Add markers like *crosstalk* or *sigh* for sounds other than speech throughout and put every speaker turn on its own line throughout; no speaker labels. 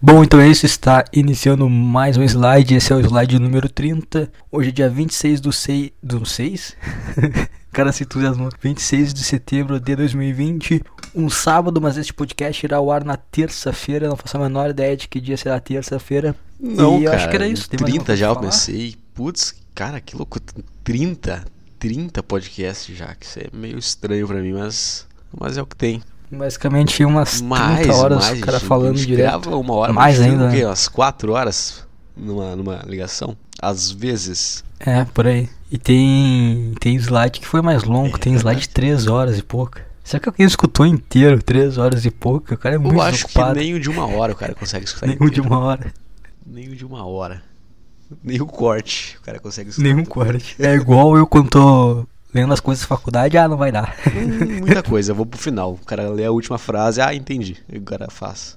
Bom, então esse está iniciando mais um slide, esse é o slide número 30. Hoje é dia 26 do 6. Do 6? *laughs* Cara, se entusiasmou. 26 de setembro de 2020, um sábado, mas este podcast irá ao ar na terça-feira. Não faço a menor ideia de que dia será terça-feira.
Não,
e eu
cara,
acho que era isso. Tem mais alguma
30
coisa
já eu pensei. Putz, cara, que louco. 30, 30 podcasts já, que isso é meio estranho pra mim, mas, mas é o que tem.
Basicamente umas 30
Mais,
horas
mais,
o cara
gente, a
falando
gente
direto.
uma hora,
Mais ainda,
o quê?
né?
Umas 4 horas numa, numa ligação? Às vezes.
É, por aí. E tem, tem slide que foi mais longo,
É
tem slide de 3 horas e pouco. Será que alguém escutou inteiro 3 horas e pouco? O cara é muito
eu acho que nem o de uma hora o cara consegue escutar
Nenhum de
inteiro.
uma hora.
Nem o de uma hora. Nem o corte o cara consegue escutar.
Nenhum corte. É igual eu quando tô lendo as coisas da faculdade, ah, não vai dar.
Hum, muita coisa, eu vou pro final. O cara lê a última frase, ah, entendi. E o cara faz.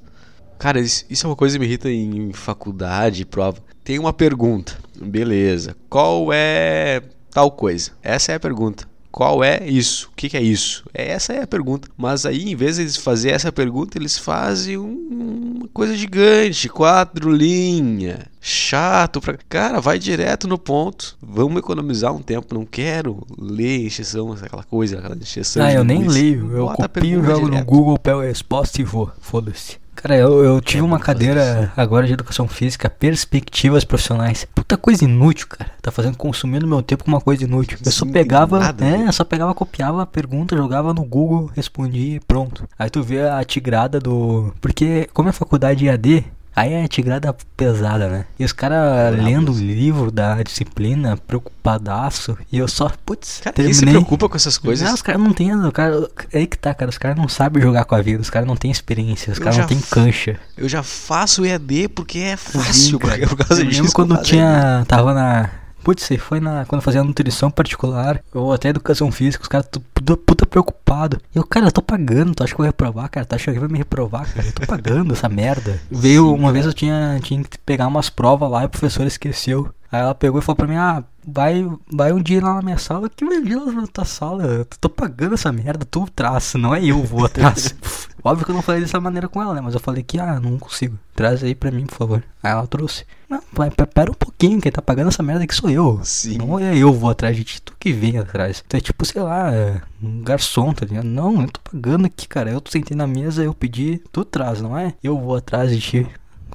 Cara, isso, isso é uma coisa que me irrita em faculdade, prova. Tem uma pergunta, beleza. Qual é tal coisa? Essa é a pergunta. Qual é isso? O que, é isso? Essa é a pergunta. Mas aí, em vez de eles fazerem essa pergunta, eles fazem um- uma coisa gigante, quatro linhas. Chato pra. Cara, vai direto no ponto. Vamos economizar um tempo. Não quero ler encheção, aquela coisa, aquela encheção.
Ah, eu nem leio. Eu
Bota
copio, jogo no
direto.
Google, pego a resposta e vou. Foda-se. Cara, eu, eu tive
É,
uma cadeira agora de educação física, perspectivas profissionais. Puta coisa inútil, cara. Tá fazendo consumindo meu tempo com uma coisa inútil. Eu só pegava,
nada
é, eu só pegava, copiava a pergunta, jogava no Google, respondia e pronto. Aí tu vê a tigrada do. Porque, como é faculdade EAD, aí é tigrada pesada, né? E os caras lendo o livro da disciplina, preocupadaço. E eu só, putz,
Cara, quem se
terminei.
preocupa com essas coisas?
Não, os caras não tem, o cara, é aí que tá, cara, os caras não sabem jogar com a vida, os caras não têm experiência, os caras não têm cancha.
Eu já faço EAD porque é fácil,
cara.
porque é por causa *laughs*
Eu
disso.
lembro
eu
quando
faço
tinha, tava na, putz, você foi na, quando eu fazia nutrição particular, ou até educação física, os caras puta, puta preocupado. E eu, cara, eu tô pagando, tu acha que eu vou reprovar, cara? Tu acha que vai me reprovar, cara? Eu tô pagando essa merda. *laughs* Veio,
Sim,
uma vez eu tinha, tinha que pegar umas provas lá e a professora esqueceu. Aí ela pegou e falou pra mim, ah, vai, vai um dia lá na minha sala, que lá na tua sala, eu tô pagando essa merda, tu traz, não é eu vou atrás. *laughs* Óbvio que eu não falei dessa maneira com ela, né, mas eu falei que, ah, não consigo, traz aí pra mim, por favor. Aí ela trouxe. Não, pe- pera um pouquinho, quem tá pagando essa merda aqui sou eu.
Sim.
Não é eu vou atrás de ti, tu que vem atrás. Tu é tipo, sei lá, é, um garçom, tá ligado? Não, eu tô pagando aqui, cara, eu tô sentei na mesa, eu pedi, tu traz, não é? Eu vou atrás de ti.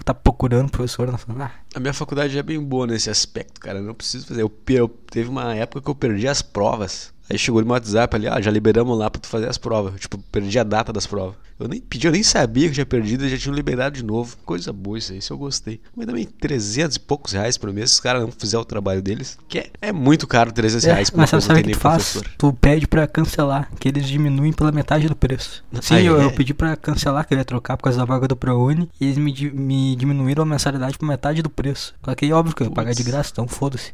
Tá procurando professor, não ah,
A minha faculdade é bem boa nesse aspecto, cara. Eu não preciso fazer. Eu, eu- teve uma época que eu perdi as provas. Aí chegou no WhatsApp ali, ah, já liberamos lá pra tu fazer as provas. Eu, tipo, perdi a data das provas. Eu nem pedi, eu nem sabia que tinha perdido, já tinham liberado de novo. Coisa boa isso aí, isso eu gostei. Mas também 300 e poucos reais por mês, se os caras não fizer o trabalho deles. Que é, é muito caro 300
É,
reais por
mas sabe, o que tu
nem
faz?
professor.
Tu pede pra cancelar, que eles diminuem pela metade do preço. Sim,
Ah,
eu,
é?
eu pedi pra cancelar, que eu ia trocar por causa da vaga do ProUni, e eles me, me diminuíram a mensalidade por metade do preço. Só que aí, óbvio que eu ia pagar de graça, então foda-se.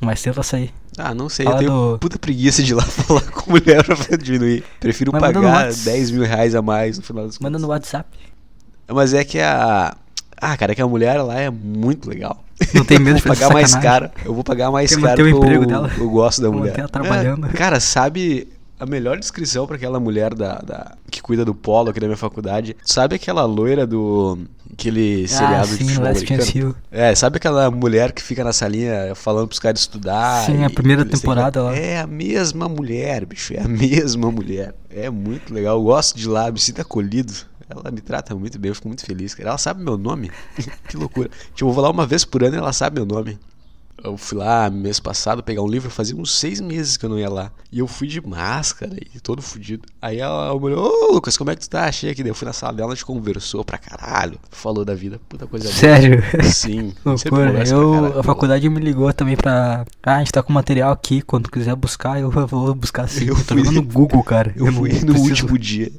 Mas tenta sair.
Ah, não sei,
Fala
eu tenho
do-
puta preguiça de ir lá *laughs* falar com mulher pra diminuir. Prefiro
Mas manda
pagar
Whats.
10 mil reais a mais no final das
Manda
contas.
no WhatsApp.
Mas é que a. Ah, cara, é que a mulher lá é muito legal.
Não tem *laughs* medo
eu
de
pagar mais caro. Eu vou pagar mais
Quer
caro
o emprego
eu,
dela?
eu gosto da mulher.
ela trabalhando.
É, cara, sabe a melhor descrição pra aquela mulher da, da- que cuida do polo aqui da minha faculdade? Sabe aquela loira do aquele seriado
ah,
de
sim,
futebol americano?
Chance You.
É, sabe aquela mulher que fica na salinha falando pros caras estudar?
Sim, a primeira temporada lá.
É a mesma mulher, bicho. É a mesma mulher. É muito legal. Eu gosto de lá, me sinto acolhido. Ela me trata muito bem, eu fico muito feliz, cara. Ela sabe meu nome. *laughs* que loucura. Tipo, eu vou lá uma vez por ano e ela sabe meu nome. Eu fui lá mês passado pegar um livro, fazia uns seis meses que eu não ia lá. E eu fui de máscara e todo fudido. Aí ela olhou, ô Lucas, como é que tu tá? Achei aqui. Daí eu fui na sala dela, a gente conversou pra caralho. Falou da vida, puta coisa boa.
Sério?
Sim. *laughs*
Loucura.
pra
Eu, a faculdade me ligou também pra. Ah, a gente tá com material aqui. Quando quiser buscar, eu vou buscar sim.
Eu
Eu tô
fui-
no *laughs* Google, cara.
Eu
não
fui no
preciso-
último dia.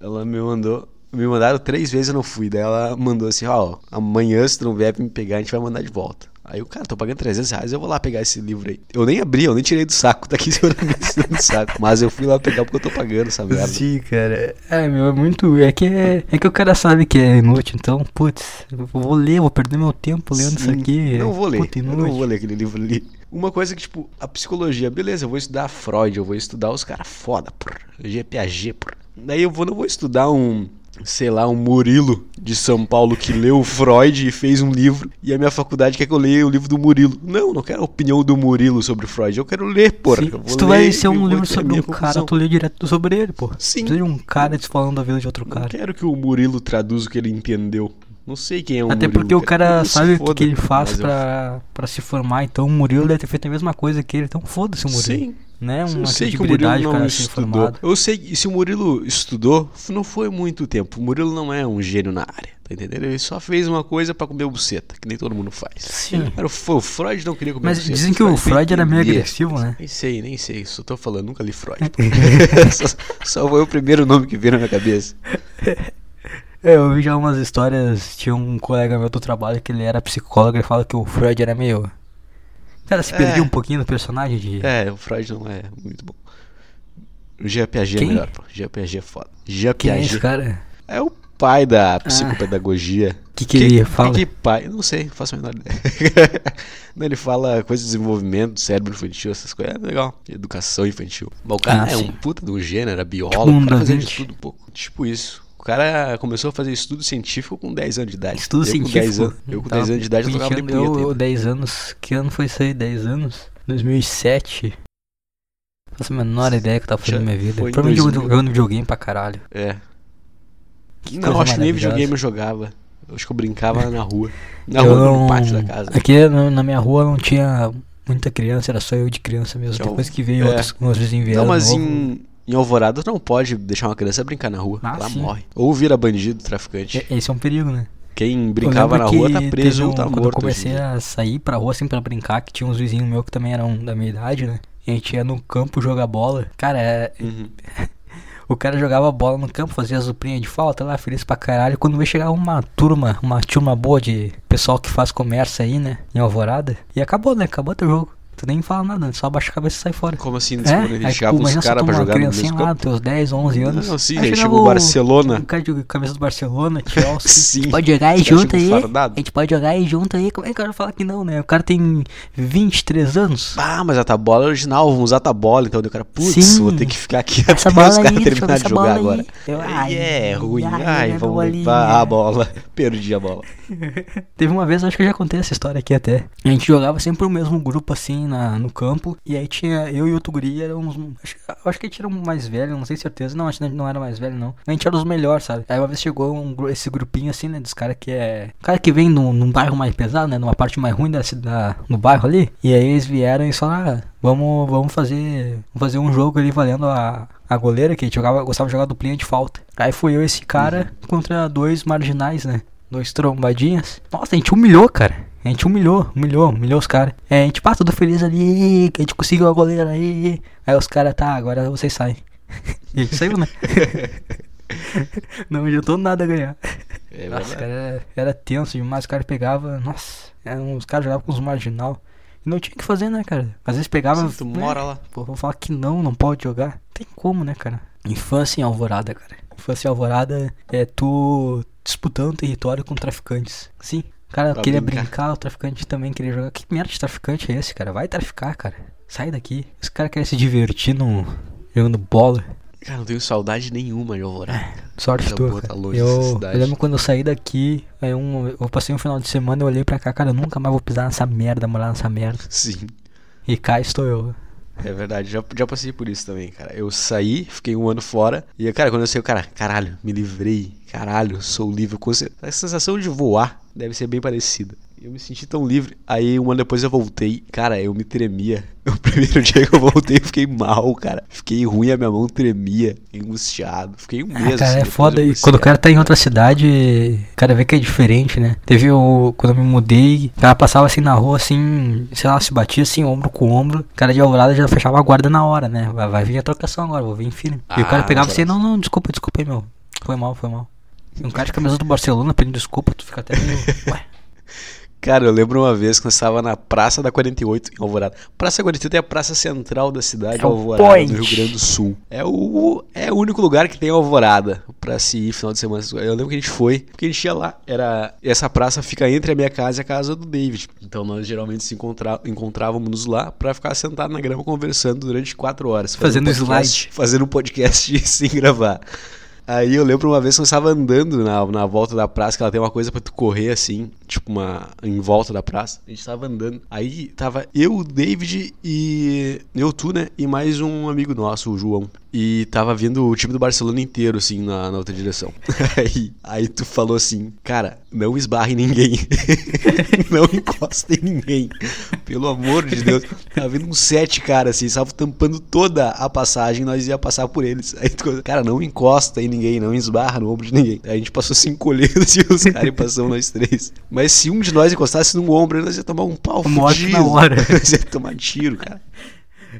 Ela me mandou. Me mandaram três vezes eu não fui. Daí ela mandou assim: Ó, amanhã se tu não vier me pegar, a gente vai mandar de volta. Aí eu, cara, tô pagando 300 reais, eu vou lá pegar esse livro aí. Eu nem abri, eu nem tirei do saco, *laughs* tá aqui do saco. Mas eu fui lá pegar porque eu tô pagando essa merda.
Sim, cara. É, meu, é muito. É que, é, é que o cara sabe que é inútil, então, putz, eu vou ler, vou perder meu tempo lendo isso
Sim,
aqui.
Não vou ler.
Puta,
eu não vou ler aquele livro ali. Uma coisa que, tipo, a psicologia, beleza, eu vou estudar Freud, eu vou estudar os caras foda, porra. GPAG, porra. Daí eu vou, não vou estudar um sei lá, um Murilo de São Paulo que leu o Freud e fez um livro, e a minha faculdade quer que eu leia o livro do Murilo. Não, não quero a opinião do Murilo sobre Freud, eu quero ler, porra.
Sim,
Eu vou
Se tu vai ser um livro
a
sobre um cara,
conclusão.
tu lê direto sobre ele, pô.
Sim.
Precisa de um cara te falando da vida de outro
Não
cara.
quero que o Murilo traduza o que ele entendeu. Não sei quem é o
Até
Murilo.
porque o
cara.
cara sabe o que, ele faz
mas eu-
pra, pra se formar, então o Murilo deve ter feito a mesma coisa que ele, então foda-se o Murilo.
Sim,
Né?
eu
Uma
sei que o Murilo não
ser
estudou. Eu sei que se o Murilo estudou, não foi muito tempo. O Murilo não é um gênio na área, tá entendendo? Ele só fez uma coisa pra comer buceta, que nem todo mundo faz.
Sim.
Era o o Freud não queria comer
Mas
buceta.
dizem que o Freud era meio agressivo, né?
Nem sei, nem sei. Só tô falando, nunca li Freud. *laughs* só, só foi o primeiro nome que veio na minha cabeça. *laughs*
É, eu vi já umas histórias, tinha um colega meu do trabalho que ele era psicólogo e fala que o Freud era meio... Cara, se
É.
perdia um pouquinho no personagem de...
É, o Freud não é muito bom. O Jean Piaget
Quem?
é melhor, pô. Jean Piaget é foda. Jean
Quem é esse cara?
é o pai da psicopedagogia.
O que, que ele fala?
Que pai? Não sei, não faço a menor ideia. *laughs* ele fala coisa de desenvolvimento, cérebro infantil, essas coisas. É legal. Educação infantil. Mas o cara
Ah,
é
sim.
um puta um gênero, era biólogo,
Tipo um
cara fazia de tudo um pouco. Tipo isso. O cara começou a fazer estudo científico com 10 anos de idade.
Estudo
eu
científico?
Com 10 anos, eu com
Tá
10 anos de idade eu tocava de punheta.
Eu,
ainda.
10 anos, que ano foi isso aí? 10 anos? 2007? Não faço a menor ideia que eu tava fazendo na minha vida. Provavelmente eu
2000.
jogando videogame pra caralho.
É.
Que
não, acho que nem videogame eu jogava. Eu acho que eu brincava *laughs* na rua. Na
Eu
rua,
não-
no pátio da casa.
Aqui na minha rua não tinha muita criança, era só eu de criança mesmo.
Então,
Depois que veio
é.
outros, vizinhos vieram.
Não, mas
novo,
em, em Alvorada não pode deixar uma criança brincar na rua.
Ah,
Ela
sim.
morre. Ou vira bandido, traficante.
Esse é um perigo, né?
Quem
Eu
brincava na rua tá preso ou tá
Quando eu
morto. hoje em
comecei a sair pra rua assim pra brincar, que tinha uns vizinhos meus que também eram da minha idade, né? E a gente ia no campo jogar bola. Cara, é-
Uhum. *laughs*
o cara jogava bola no campo, fazia as duplinhas de falta lá, feliz pra caralho. Quando veio chegar uma turma, uma turma boa de pessoal que faz comércio aí, né? Em Alvorada. E acabou, né? Acabou teu jogo. Tu nem fala nada, só abaixa a cabeça e sai fora.
Como assim?
É, aí,
gente chegava
tipo,
os caras pra jogar no mesmo
lá,
campo?
teus 10, 11 anos.
Não, sim,
Aí
chegou o Barcelona.
Um cara de camisa do Barcelona, *laughs* Chelsea.
Sim.
Pode jogar aí junto aí.
fardado.
A gente pode jogar aí junto aí. Como é que o cara fala que não, né? O cara tem 23 anos.
Ah, mas a tabola é original, vamos usar a tabola. Então o cara, putz, vou ter que ficar aqui
Essa
até
bola
os caras
deixa eu
terminar
ver
de jogar agora.
Eu,
Ai, é ruim.
ai,
Ai, vamos levar a bola. *laughs* Perdi a bola. *laughs*
Teve uma vez, acho que eu já contei essa história aqui até. A gente jogava sempre o mesmo grupo assim na, no campo. E aí tinha eu e outro guri, éramos. Acho, acho que a gente era um mais velho, não sei certeza. Não, acho que a gente não era mais velho, não. A gente era os melhores, sabe? Aí uma vez chegou um, esse grupinho assim, né? Dos caras que é. cara que vem num, num bairro mais pesado, né? Numa parte mais ruim da cidade, no bairro ali. E aí eles vieram e falaram: ah, vamos, vamos fazer. Vamos fazer um jogo ali valendo a. A goleira que jogava, gostava de jogar duplinha de falta. Aí fui eu e esse cara contra dois marginais, né? Dois trombadinhas. Nossa, a gente humilhou, cara. A gente humilhou, humilhou, humilhou os caras. É, a gente passa tudo feliz ali, que a gente conseguiu a goleira aí. Aí os caras, tá, agora vocês saem. *laughs* E a gente saiu, né? *laughs* Não adiantou nada ganhar.
É
Nossa, cara, era, era tenso demais. Os caras pegavam, nossa, eram, os caras jogavam com os marginal. E não tinha o que fazer, né, cara? Às vezes pegava.
Sim, tu
né,
mora lá.
Pô, vou falar que não, não pode jogar. Tem como, né, cara? Infância em Alvorada, cara. Infância em Alvorada é tu disputando território com traficantes. Sim. O cara
Pra
queria
brincar.
brincar. o traficante também queria jogar. Que merda de traficante é esse, cara? Vai traficar, cara. Sai daqui. Esse cara quer se divertir no... jogando bola.
Cara, não tenho saudade nenhuma de Alvorada.
Sorte
Coisa
tua,
tá longe
eu, eu lembro quando eu saí daqui, aí um, eu passei um final de semana, eu olhei pra cá, cara, eu nunca mais vou pisar nessa merda, morar nessa merda.
Sim.
E cá estou eu.
É verdade, já, já passei por isso também, cara. Eu saí, fiquei um ano fora. E, cara, quando eu saí, cara, caralho, me livrei. Caralho, sou livre. A sensação de voar deve ser bem parecida. Eu me senti tão livre. Aí, um ano depois eu voltei. Cara, eu me tremia. *laughs* O primeiro dia que eu voltei, eu fiquei mal, cara. Fiquei ruim, a minha mão tremia. Angustiado. Fiquei um mês.
Ah, cara,
assim,
é foda. E quando o cara tá em outra cidade, o cara vê que é diferente, né? Teve o. Quando eu me mudei, o cara passava assim na rua, assim, sei lá, se batia assim, ombro com ombro. O cara de alvorada já fechava a guarda na hora, né? Vai, vai vir a trocação agora, vou vir firme. e o cara
Ah,
pegava assim, não, não, desculpa, desculpa aí, meu. Foi mal, foi mal. Um cara de camisa do Barcelona pedindo desculpa, tu fica até meio. *laughs* Ué.
Cara, eu lembro uma vez que nós estava na Praça da 48 em Alvorada. Praça 48 é a praça central da cidade de
É
Alvorada,
point.
no Rio Grande do Sul. É o, é o único lugar que tem Alvorada pra se ir final de semana. Eu lembro que a gente foi, porque a gente ia lá. Era, essa praça fica entre a minha casa e a casa do David. Então nós geralmente se encontra, encontrávamos lá pra ficar sentado na grama conversando durante quatro horas.
Fazendo
podcast-
slide.
Fazendo um podcast *laughs* sem gravar. Aí eu lembro uma vez que eu estava andando na, na volta da praça, que ela tem uma coisa pra tu correr assim, tipo uma. em volta da praça. A gente tava andando. Aí tava eu, o David e. Eu, tu, né? E mais um amigo nosso, o João. E tava vendo o time do Barcelona inteiro, assim, na, na outra direção. *laughs* aí, aí tu falou assim, cara, não esbarre ninguém. *laughs* não encosta em ninguém. Pelo amor de Deus. Tava vendo uns sete caras, assim, estavam tampando toda a passagem, nós ia passar por eles. Aí tu, cara, não encosta em ninguém, não esbarra no ombro de ninguém. A gente passou assim encolhendo assim, *laughs* os caras e passamos nós três. Mas se um de nós encostasse no ombro, nós ia tomar um pau
Morte
fudido.
na hora. *laughs*
nós ia tomar tiro, cara.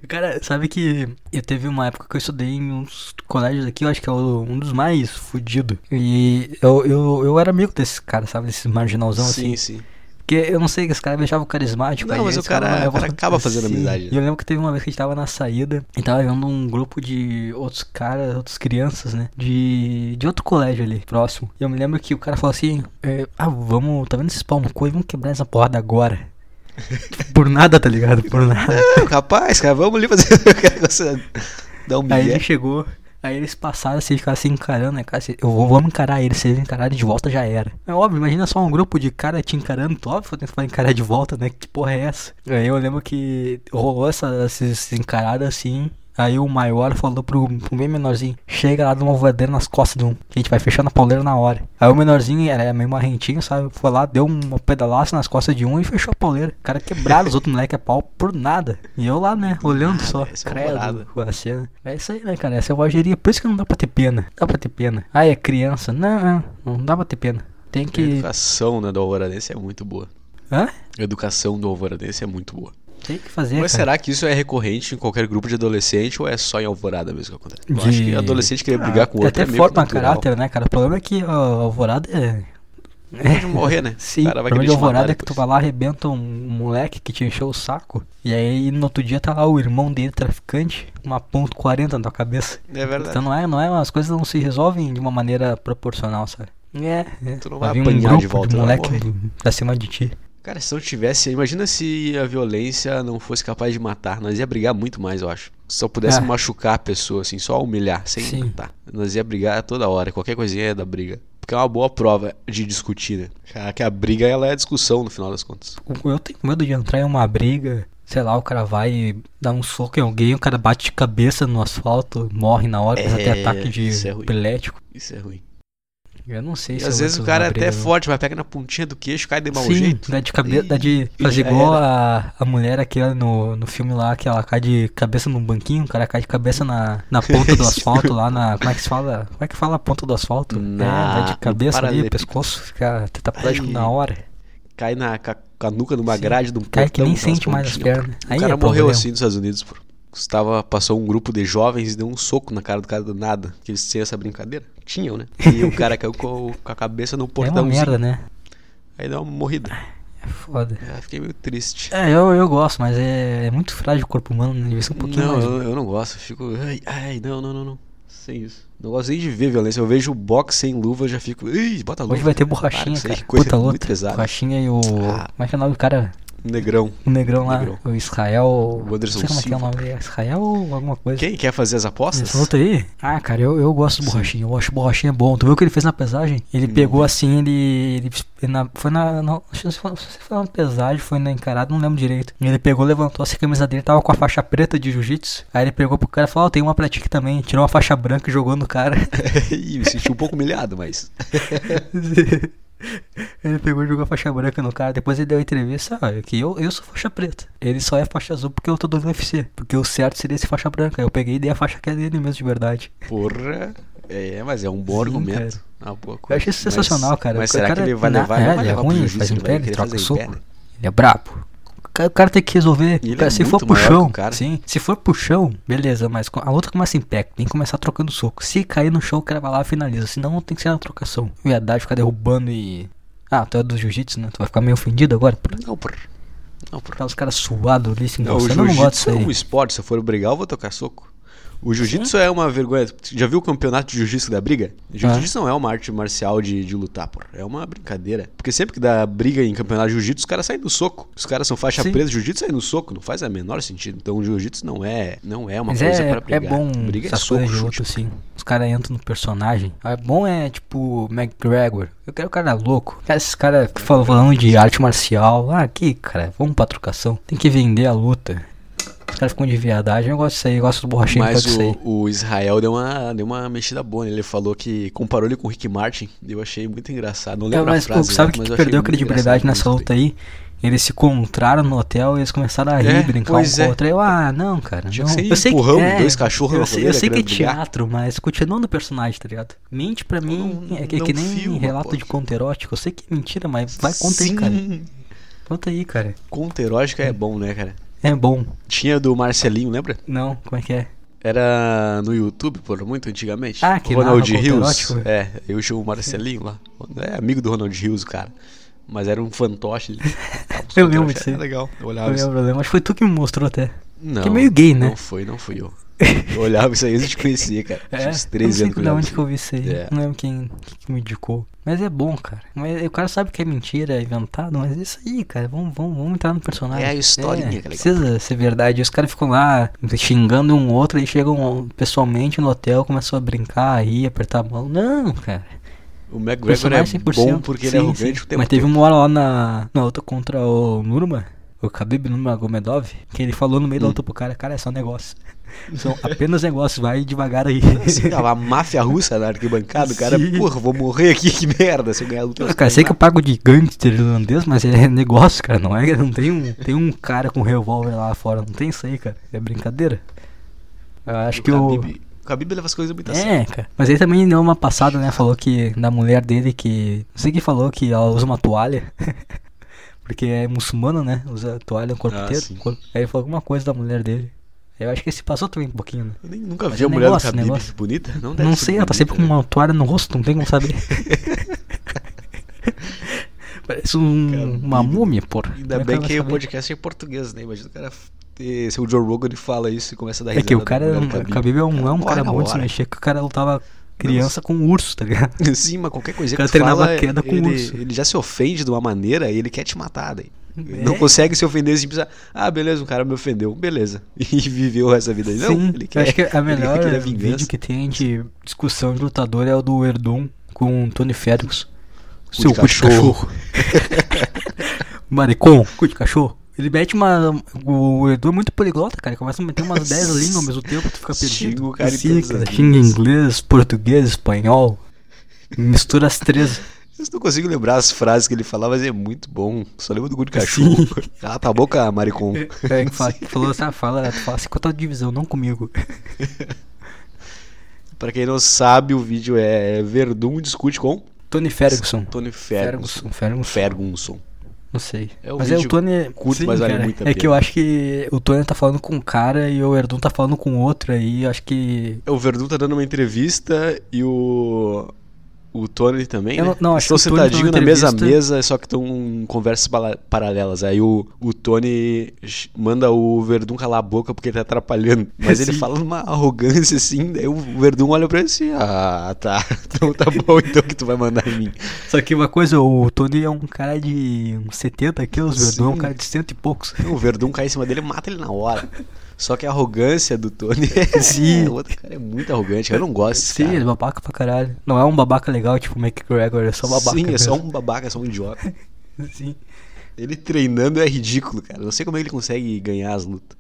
Cara, sabe que eu teve uma época que eu estudei em uns colégios aqui, eu acho que é um dos mais fudidos. E eu, eu, eu era amigo desses caras, sabe? Desses marginalzão
sim,
assim.
sim.
Porque eu não sei, que esse cara me achava carismático.
Não,
aí
mas o cara- o cara acaba *laughs* fazendo amizade, né?
E eu lembro que teve uma vez que a gente tava na saída e tava vendo um grupo de outros caras, outras crianças, né? De, de outro colégio ali, próximo. E eu me lembro que o cara falou assim: é, Ah, vamos, tá vendo esses pau no cu? Vamos quebrar essa porrada agora. *laughs* Por nada, tá ligado? Por nada. *laughs*
Não, capaz, cara, vamos ali fazer. Você Dá um
Aí
migué.
ele chegou, aí eles passaram assim, ficaram se encarando, né, cara? Se- Eu vou, vamos encarar eles, se eles encararem de volta já era. É óbvio, imagina só um grupo de cara te encarando, tu óbvio que vai encarar de volta, né? Que porra é essa? Aí eu lembro que rolou essa, essas encaradas assim. Aí o maior falou pro, pro bem menorzinho: Chega lá, dá uma voadeira nas costas de um. Que a gente vai fechando a pauleira na hora. Aí o menorzinho era meio marrentinho, sabe? Foi lá, deu uma pedalaça nas costas de um e fechou a pauleira. O cara quebrado, os outros moleques a pau por nada. E eu lá, né? Olhando só.
essa é
Credo, com a cena. É isso aí, né, cara? É selvageria. Por isso que não dá pra ter pena. Dá pra ter pena. Ah, é criança. Não, não, não dá pra ter pena. Tem
A
que.
educação né, do Alvoradense é muito boa.
Hã?
A educação do Alvoradense é muito boa.
Tem que fazer.
Mas
cara.
será que isso é recorrente em qualquer grupo de adolescente ou é só em Alvorada mesmo que acontece? Eu
De-
acho que adolescente querer brigar com o
É
outro
até
é meio
forma caráter, né, cara? O problema é que a Alvorada é.
Pode morrer, né? *laughs*
Sim,
O cara vai
problema de Alvorada é que tu vai lá, arrebenta um moleque que te encheu o saco. E aí no outro dia tá lá o irmão dele, traficante, uma ponto 40 na tua cabeça.
É verdade.
Então não é, não é, as coisas não se resolvem de uma maneira proporcional, sabe? É, é.
Tu não vai
vir um
apanhar
grupo
de volta,
de
vai
moleque pra cima de ti.
Cara, se não tivesse. Imagina se a violência não fosse capaz de matar. Nós ia brigar muito mais, eu acho. Se só pudesse
É.
machucar a pessoa, assim, só humilhar, sem
Sim.
matar. Nós ia brigar toda hora. Qualquer coisinha ia dar briga. Porque é uma boa prova de discutir, né? Que- Que a briga ela é a discussão no final das contas.
Eu tenho medo de entrar em uma briga, sei lá, o cara vai dá um soco em alguém, o cara bate de cabeça no asfalto, morre na hora,
É,
ataque de
isso é
epilético.
Isso é ruim.
Eu não sei
E
se
às vezes o cara é até
não.
forte, mas pega na pontinha do queixo, cai de mau
Sim,
jeito.
dá de cabeça, dá de
Ih,
fazer
já
igual
era.
a, a mulher aquela no, no filme lá, que ela cai de cabeça num banquinho, o cara cai de cabeça na, na ponta do *laughs* asfalto lá na. Como é que se fala? Como é que fala a ponta do asfalto?
Na-
é, dá de cabeça ali, pescoço, fica tetraplégico na hora.
Cai na, ca- com a nuca numa
Sim.
grade de um
Cai que nem sente mais as pernas.
O
Aí
cara
é
morreu assim nos Estados Unidos, pô. Gustavo passou um grupo de jovens e deu um soco na cara do cara do nada. Que eles tinham essa brincadeira. Tinham, né? E o cara caiu com, a cabeça no
É uma
portão.
merda, né?
Aí deu uma morrida.
É foda.
É, fiquei meio triste.
É, eu, eu gosto, mas é, é muito frágil o corpo humano, né? Devia ser um pouquinho
não,
mais.
eu, eu não gosto. Eu fico. Ai, ai, não, não, não, não. Sem isso. Não gosto nem de ver violência. Eu vejo boxe sem luva, já fico. Ih, bota luva.
Hoje vai ter borrachinha, cara.
coisa
Puta
muito pesada.
Borrachinha e o.
Ah.
Como é que é o nome do cara?
Negrão.
O negrão lá.
Negrão.
O Israel.
O Anderson
não sei como é que é o
Silva.
nome dele. Israel ou alguma coisa.
Quem quer fazer as apostas?
Essa luta aí? Ah, cara, eu, eu gosto do borrachinha. Eu acho borrachinha bom. Tu viu o que ele fez na pesagem? Ele
Não
pegou assim, ele. ele, na- foi na. Não, sei se foi- se na pesagem, foi na encarada, não lembro direito. Ele pegou, levantou assim a camisa dele, tava com a faixa preta de jiu-jitsu. Aí ele pegou pro cara e falou: Ó, tem uma pra ti aqui também. Tirou uma faixa branca e jogou no cara. *laughs*
Ih, me senti um pouco humilhado, mas. *laughs* *laughs*
ele pegou e jogou a faixa branca no cara. Depois ele deu a entrevista: ah, que eu, eu sou faixa preta. Ele só é faixa azul porque eu tô do UFC. Porque o certo seria esse faixa branca. Eu peguei e dei a faixa que é dele mesmo de verdade.
Porra. É, mas é um bom
Sim,
argumento. Uma boa
Eu achei isso sensacional,
Mas-
cara.
Mas
O
será
cara
que ele vai
na-
levar?
é,
não vai
ele é
levar pro
ruim,
jiu-jitsu,
faz em
ele
pé, ele troca o soco.
né?
Ele é brabo. O cara, tem que resolver.
Ele
Cara,
é
se for
muito
pro
maior que
chão,
o cara.
sim. Se for pro chão, beleza, mas a luta começa em pé. Tem que começar trocando soco. Se cair no chão, o cara vai lá e finaliza. Senão tem que ser na trocação. Verdade, ficar derrubando e. Ah, tu é do jiu-jitsu, né? Tu vai ficar meio ofendido agora? Por
Não, porra. Não, porra.
tá os caras suados ali se
Não, o
encostando. Eu não gosto disso
é
aí.
um esporte. Se eu for brigar, eu vou tocar soco. O jiu-jitsu é uma vergonha. Já viu o campeonato de jiu-jitsu da briga? Jiu-jitsu não é uma arte marcial de, de lutar, pô. É uma brincadeira. Porque sempre que dá briga em campeonato de jiu-jitsu, os caras saem do soco. Os caras são faixa
Sim.
preta, jiu-jitsu sai no soco. Não faz a menor sentido. Então o jiu-jitsu não é, não é uma
Mas
coisa
é,
pra
é
brigar.
bom
briga é soco,
luta, assim. Os caras entram no personagem. É bom é, tipo, McGregor. Eu quero o cara louco. Cara, esses caras falando de arte marcial. Ah, aqui, cara, vamos pra trocação. Tem que vender a luta. Os caras ficam de viadagem. Eu gosto disso aí, eu gosto do borrachinho
Mas
aí.
o, o Israel deu uma, deu uma mexida boa. Né? Ele falou que comparou ele com o Rick Martin. Eu achei muito engraçado. Não
É,
lembro
mas
a frase.
sabe o
exata,
que, que perdeu
muito
credibilidade nessa luta aí? Eles se encontraram no hotel e eles começaram a rir,
É,
brincar um
pois
com
é.
o outro. Aí eu, ah, não, cara. Não.
ser
eu sei
empurrão,
que, é,
dois cachorros
eu sei, eu sei que é
querendo brigar.
teatro, mas continua no personagem, tá ligado? Mente pra mim
Não-
é que, é que nem
filma,
relato
pô.
de conto erótico. Eu sei que é mentira, mas vai conta aí,
Sim.
cara. Conta aí, cara.
Conta erótica é bom, né, cara?
É bom.
Tinha do Marcelinho, lembra?
Não, como é que é?
Era no YouTube, por muito antigamente.
Ah, que
Ronald Rios. É, eu chamo o Marcelinho lá. É amigo do Ronald Rios, cara. Mas era um fantoche. *laughs*
Eu lembro disso.
Era legal. Eu olhava
eu lembro. Acho que foi tu que me mostrou até.
Não,
Que é meio gay, né?
Não foi, não fui eu. Eu olhava isso aí de te conhecer, cara. Uns
É, eu não
13
sei
anos que eu olhava
onde que eu vi isso aí.
É.
Não lembro quem, quem me indicou. Mas é bom, cara. Mas o cara sabe que é mentira, é inventado, mas é isso aí, cara. Vamos, vamos, vamos entrar no personagem.
É a historinha que é legal.
Precisa ser verdade. Os caras ficam lá xingando um outro e chegam pessoalmente no hotel, começam a brincar, a rir, apertar a mão. Não, cara.
O McGregor é
Personagem 100%.
bom porque ele é
Sim,
arrogante
sim.
o tempo
Mas teve uma hora lá na, na luta contra o Nurma, o Khabib Nurmagomedov, que ele falou no meio da
Hum.
luta pro cara, cara, é só negócio. *laughs* São apenas negócios, vai devagar aí.
Assim, a máfia russa na arquibancada, o cara, porra, vou morrer aqui, que merda, se eu ganhar a luta.
Ah, cara, sei que eu pago de gangster irlandês, mas é negócio, cara. Não é, não tem um, tem um cara com revólver lá fora, não tem isso aí, cara. É brincadeira. Eu acho que o
Khabib, o Khabib leva as coisas muito a sério.
É, cara. Mas aí também deu uma passada, né? Falou que da mulher dele que. Não sei quem falou que ela usa uma toalha. *laughs* Porque é muçulmana, né? Usa toalha no corpo
Ah,
inteiro.
sim.
Aí ele falou alguma coisa da mulher dele. Eu acho que esse passou também um pouquinho, né?
Eu nem, nunca
Mas
vi
é
a mulher
negócio,
do Khabib
negócio.
bonita. Não, deve
Não sei, ela tá sempre com
né?
uma toalha no rosto, não tem como saber. *laughs* Parece um,
Khabib.
uma múmia, porra.
Ainda
Como é
bem que o
saber?
podcast é em português, né? Imagina o cara ter, se o Joe Rogan ele fala isso e começa a dar
É
risada.
que o cara, é o Khabib é um, é um cara bom de se mexer, que o cara lutava criança com urso, tá ligado? *laughs*
Sim, mas qualquer coisa
O
que tu
treinava
fala,
queda com
ele,
urso.
ele já se ofende de uma maneira e ele quer te matar daí.
É.
Não consegue se ofender sem precisar. Ah, beleza, um cara me ofendeu. Beleza. *laughs* E viveu essa vida aí. Não,
Sim,
ele quer,
acho que a
ele
melhor
quer
vídeo
vingança.
que tem de discussão de lutador é o do Erdum com o Tony Ferguson. Seu *laughs* cu de
cachorro.
cachorro. Maricom, cu de cachorro. Ele mete uma. O Edu é muito poliglota, cara. Começa a meter umas 10 línguas ao mesmo tempo, tu fica perdido.
Xinga cara
Sim, xinga inglês, português, espanhol. Mistura as três.
Eu não consigo lembrar as frases que ele falava, mas é muito bom. Só lembro do cu de cachorro. *laughs* Cala tua boca, maricom.
É, fala, falou assim, ah, fala, tu fala 50 divisão, não comigo. *laughs*
Pra quem não sabe, o vídeo é Verdun discute com
Tony Ferguson.
Tony Ferguson.
Ferguson, Ferguson.
Ferguson.
Não sei.
É um
mas é o Tony.
curto, mas vale
cara,
muito
É que
pena.
eu acho que o Tony tá falando com um cara e o Erdun tá falando com outro aí. Eu acho que.
O Verdun tá dando uma entrevista e o. O Tony também,
Eu
né?
não- acho
Estão sentadinhos na mesa a mesa, só que estão em conversas paralelas. Aí o, o Tony manda o Verdun calar a boca porque ele tá atrapalhando. Mas ele
Sim.
fala numa arrogância assim, daí o Verdun olha pra ele assim, ah, tá. *laughs* Então tá bom então que tu vai mandar em mim.
Só que uma coisa, o Tony é um cara de uns 70 quilos, o Erdun é um cara de cento e poucos.
O Verdun cai em cima dele e mata ele na hora. *laughs* Só que a arrogância do Tony é. *laughs*
Sim.
O outro cara é muito arrogante. Eu não gosto
Sim,
cara.
ele é babaca pra caralho. Não é um babaca legal, tipo o McGregor, é só babaca.
Sim, é só
mesmo.
um babaca, é só um idiota. *laughs*
Sim.
Ele treinando é ridículo, cara. Não sei como ele consegue ganhar as lutas.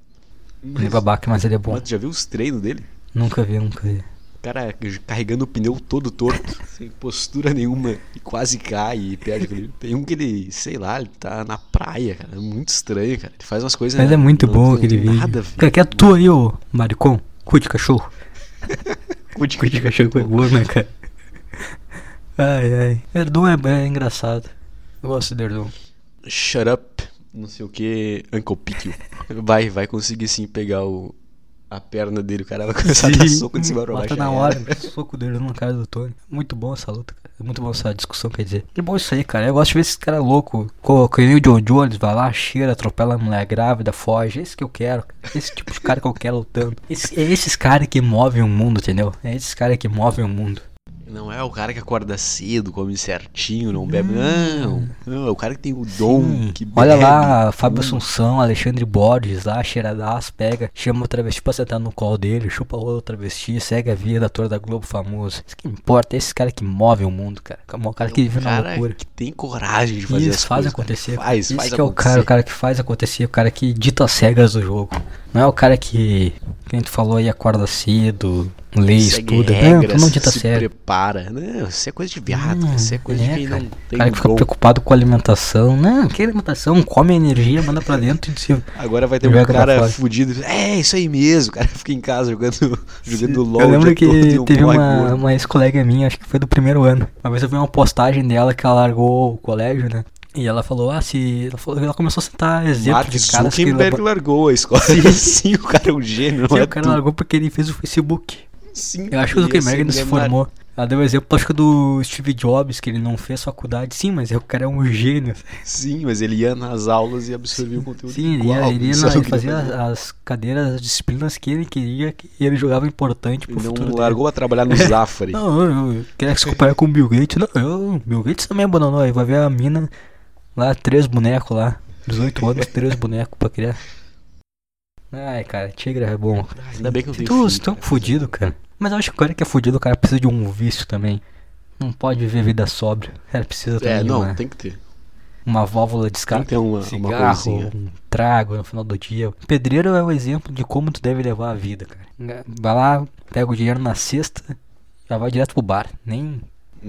Ele é babaca, mas ele é bom.
Mas tu já viu os treinos dele?
Nunca vi, nunca vi.
O cara carregando o pneu todo torto, *laughs* sem postura nenhuma, e quase cai e perde aquele. Tem um que ele, sei lá, ele tá na praia, cara. É muito estranho, cara. Ele faz umas coisas.
Mas é muito
não-
bom
não
aquele vídeo.
Nada.
Cara, que é tu aí, ô maricom? Cu de cachorro.
Cu de
Cu de cachorro é boa, né, cara? Ai, ai. Erdun é, é engraçado. Eu gosto do Erdun.
Shut up, não sei o que, Uncle Pickle. Vai, vai conseguir sim pegar o, a perna dele, o cara vai começar a dar soco de cima pra baixo.
na hora,
era.
soco dele na cara do Tony. Muito bom essa luta, cara. É muito bom essa discussão, quer dizer. Que bom isso aí, cara. Eu gosto de ver esses caras loucos. Co- Que nem o John Jones, vai lá, cheira, atropela a mulher grávida, foge. Esse que eu quero. Esse tipo de cara que eu quero lutando. Esse- é esses caras que movem o mundo, entendeu? É esses caras que movem o mundo.
Não é o cara que acorda cedo, come certinho, não bebe. Não. Não, é o cara que tem o dom,
Hum,
que bebe.
olha lá, Fábio. Assunção, Alexandre Borges lá, cheiradaço, pega, chama o travesti pra sentar no colo dele, chupa o outro travesti, segue a vida, ator da Globo famoso. Isso que importa, é esse cara que move o mundo, cara. É o cara que
É
vive
um
na
cara
loucura.
que tem coragem de fazer
Isso,
as
faz
coisas, cara.
acontecer.
Faz,
Isso
faz
que é o
acontecer.
cara, o cara que faz acontecer, o cara que dita as regras do jogo. Não é o cara que, que a gente falou aí, acorda cedo, lê,
Segue
estuda.
regras,
não, não dita
se
sério.
prepara. Não, isso é coisa de viado,
Hum,
isso é coisa
é,
de quem
cara.
não
O
tem
cara que fica preocupado com a alimentação. Não, que alimentação? Come energia, manda pra dentro e se
Agora vai ter um cara fudido. É, isso aí mesmo. O cara fica em casa jogando, *laughs* jogando LOL.
Eu lembro
todo
que
um
teve
morre
uma, uma ex-colega minha, acho que foi do primeiro ano. Uma vez eu vi uma postagem dela que ela largou o colégio, né? E ela falou, ah, se. Ela, falou, ela começou a citar exemplos
Mark
de caras que.
Zuckerberg largou a escola. *laughs* Sim, o cara é um gênio,
Sim,
é
o cara
tu.
largou porque ele fez o Facebook.
Sim,
Eu acho que o
ia
Zuckerberg não se
milionário.
formou. Ela deu exemplo, acho que do Steve Jobs, que ele não fez faculdade. Sim, mas o cara é um gênio.
Sim, mas ele ia nas aulas e absorvia o conteúdo
Sim, ele, ia, ele, ia na-
é o
ele fazia as, as cadeiras, as disciplinas que ele queria e ele jogava importante pro
Ele
futuro
não
dele.
largou a trabalhar no *laughs* Zafari.
Não, eu, eu queria se comparar com o Bill Gates. Não, eu, Bill Gates também abandonou. Aí vai ver a mina lá, três bonecos lá. 18 anos, três bonecos pra criar. Ai, cara, tigre é bom.
Ainda bem que não tem
Tu, tu fudido, cara. Mas eu acho que o cara que é fudido, o cara precisa de um vício também. Não pode viver vida sóbria. O cara precisa também
É, não,
uma,
tem que ter.
uma válvula de
Tem
escape.
que ter uma, uma
cigarro,
coisinha.
um trago no final do dia. Pedreiro é o exemplo de como tu deve levar a vida, cara. Vai lá, pega o dinheiro na cesta, já vai direto pro bar. Nem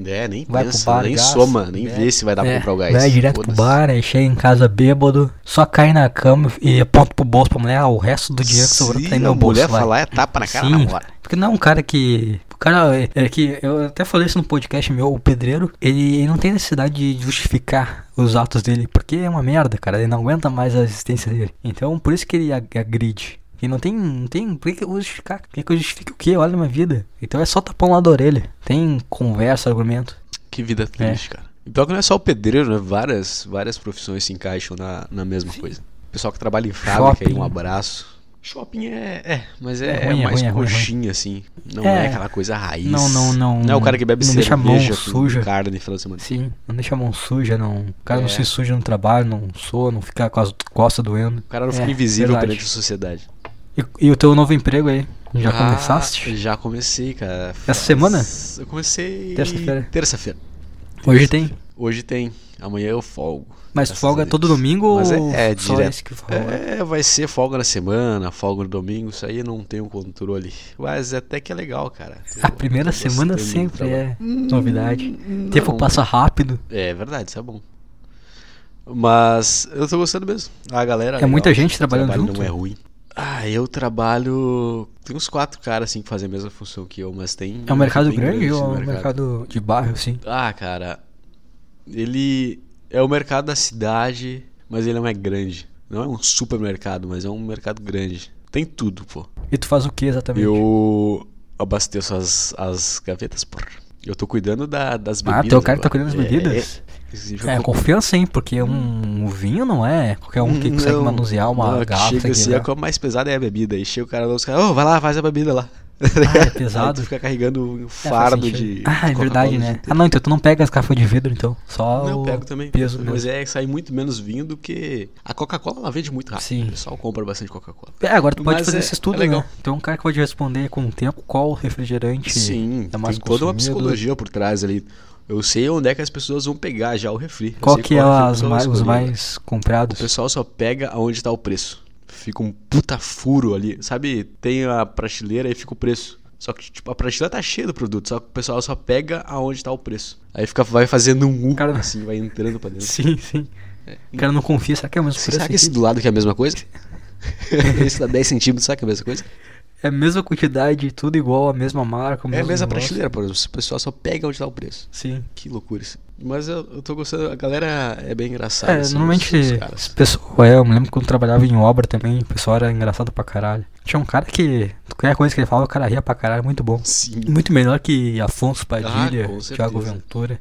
É, nem
Vai
pensa,
bar,
nem
gasta,
soma, nem
é.
vê se vai dar pra
É,
comprar o gás.
Vai direto pro bar, aí chega em casa bêbado, só cai na cama e aponta pro bolso pra mulher, ah, o resto do dinheiro que sobrou
Se
tá em
a
meu bolso.
mulher
vai.
falar, é tapa na cara
Sim,
na hora.
Porque não é um cara que. O cara é, é que. Eu até falei isso no podcast meu, o pedreiro, ele, ele não tem necessidade de justificar os atos dele, porque é uma merda, cara. Ele não aguenta mais a existência dele. Então por isso que ele ag- agride. E não tem. Não tem. Por que, que eu vou justificar? Por que, que eu justifique o quê? Olha a minha vida. Então é só tapão lá da orelha. Tem conversa, argumento.
Que vida triste, cara. E pior que não é só o pedreiro, né? Várias, várias profissões se encaixam na, na mesma coisa. O pessoal que trabalha em fábrica aí, um
Shopping.
abraço. Shopping é. É, mas é,
É ruim, é
mais
ruim, é é
coxinha, assim. Não
É.
é. aquela coisa raiz.
Não, não, não.
Não é o cara que bebe
não deixa a mão
cerveja com
suja.
carne final de semana.
Sim, não deixa a mão suja, não. O cara não
É.
se suja no trabalho, não soa, não fica com as costas doendo.
O cara não fica
É,
invisível
verdade.
perante a sociedade.
E, e o teu novo emprego aí? Já
Ah,
começaste?
Já comecei, cara.
Essa semana?
Eu comecei.
Terça-feira.
Terça-feira.
Hoje tem.
Hoje tem. Amanhã eu folgo.
Mas folga
a
todo domingo
Mas é-
ou
é
só
direto. É, vai ser folga na semana, folga no domingo, isso aí eu não tenho controle. Mas até que é legal, cara.
A
Eu
primeira
tô
semana sempre é novidade.
Hum,
Tempo
não.
passa rápido.
É verdade, isso é bom. Mas eu tô gostando mesmo. A galera.
É muita
legal,
gente
o
trabalhando
trabalho
junto?
Não é ruim. Ah, eu trabalho. Tem uns quatro caras assim que fazem a mesma função que eu, mas tem.
É um mercado grande ou é um mercado de bairro, assim?
Ah, cara. Ele é o mercado da cidade, mas ele não é grande. Não é um supermercado, mas é um mercado grande. Tem tudo, pô.
E tu faz o que exatamente?
Eu abasteço as, as gavetas, porra. Eu tô cuidando da, das
Ah,
bebidas.
é o cara que tá
agora.
cuidando das bebidas?
É,
É, confiança, hein? Porque um, um vinho não é qualquer um que consegue
Não,
manusear uma
não,
garrafa.
Chega assim,
quebrar.
a coisa mais pesada é a bebida. Aí chega o cara lá, os caras, ô, vai lá, faz a bebida lá.
Ah, é *laughs* pesado.
tu fica carregando um
É,
fardo
sentido.
de.
Ah, é verdade, né? Ah, não, então tu não pega as garrafas de vidro, então. Só
Não, eu pego também.
peso
mas
mesmo.
é sai muito menos vinho do que. A Coca-Cola ela vende muito rápido.
Sim.
O pessoal compra bastante Coca-Cola.
É, agora tu pode
Mas
fazer
é-
esse estudo,
é legal.
né? Então um cara que pode responder com o tempo qual refrigerante
Sim,
é mais
tem toda uma psicologia por trás ali. Eu sei onde é que as pessoas vão pegar já o refri.
Qual que é
refri a
as mais, os mais
O
comprados?
pessoal só pega aonde tá o preço. Fica um puta furo ali. Sabe, tem a prateleira e fica o preço. Só que, tipo, a prateleira tá cheia do produto, só que o pessoal só pega aonde tá o preço. Aí fica, vai fazendo um U,
Cara-
assim, vai entrando pra dentro. *laughs*
Sim, sim. O cara não confia, será que é o mesmo preço
Será que esse do lado que é a mesma coisa? *laughs* esse dá 10 centímetros, será que é a mesma coisa?
É a mesma quantidade, tudo igual, a mesma marca, o
É a mesma prateleira, por exemplo. O pessoal só pega onde tá o preço.
Sim.
Que loucura isso. Mas eu, eu tô gostando, a galera é bem engraçada.
É,
assim,
normalmente,
os- os
pessoal, é, eu me lembro quando eu trabalhava em obra também, o pessoal era engraçado pra caralho. Tinha um cara que. Qualquer coisa que ele falava, o cara ria pra caralho, muito bom.
Sim.
Muito melhor que Afonso Padilha,
Ah,
Thiago. Ventura.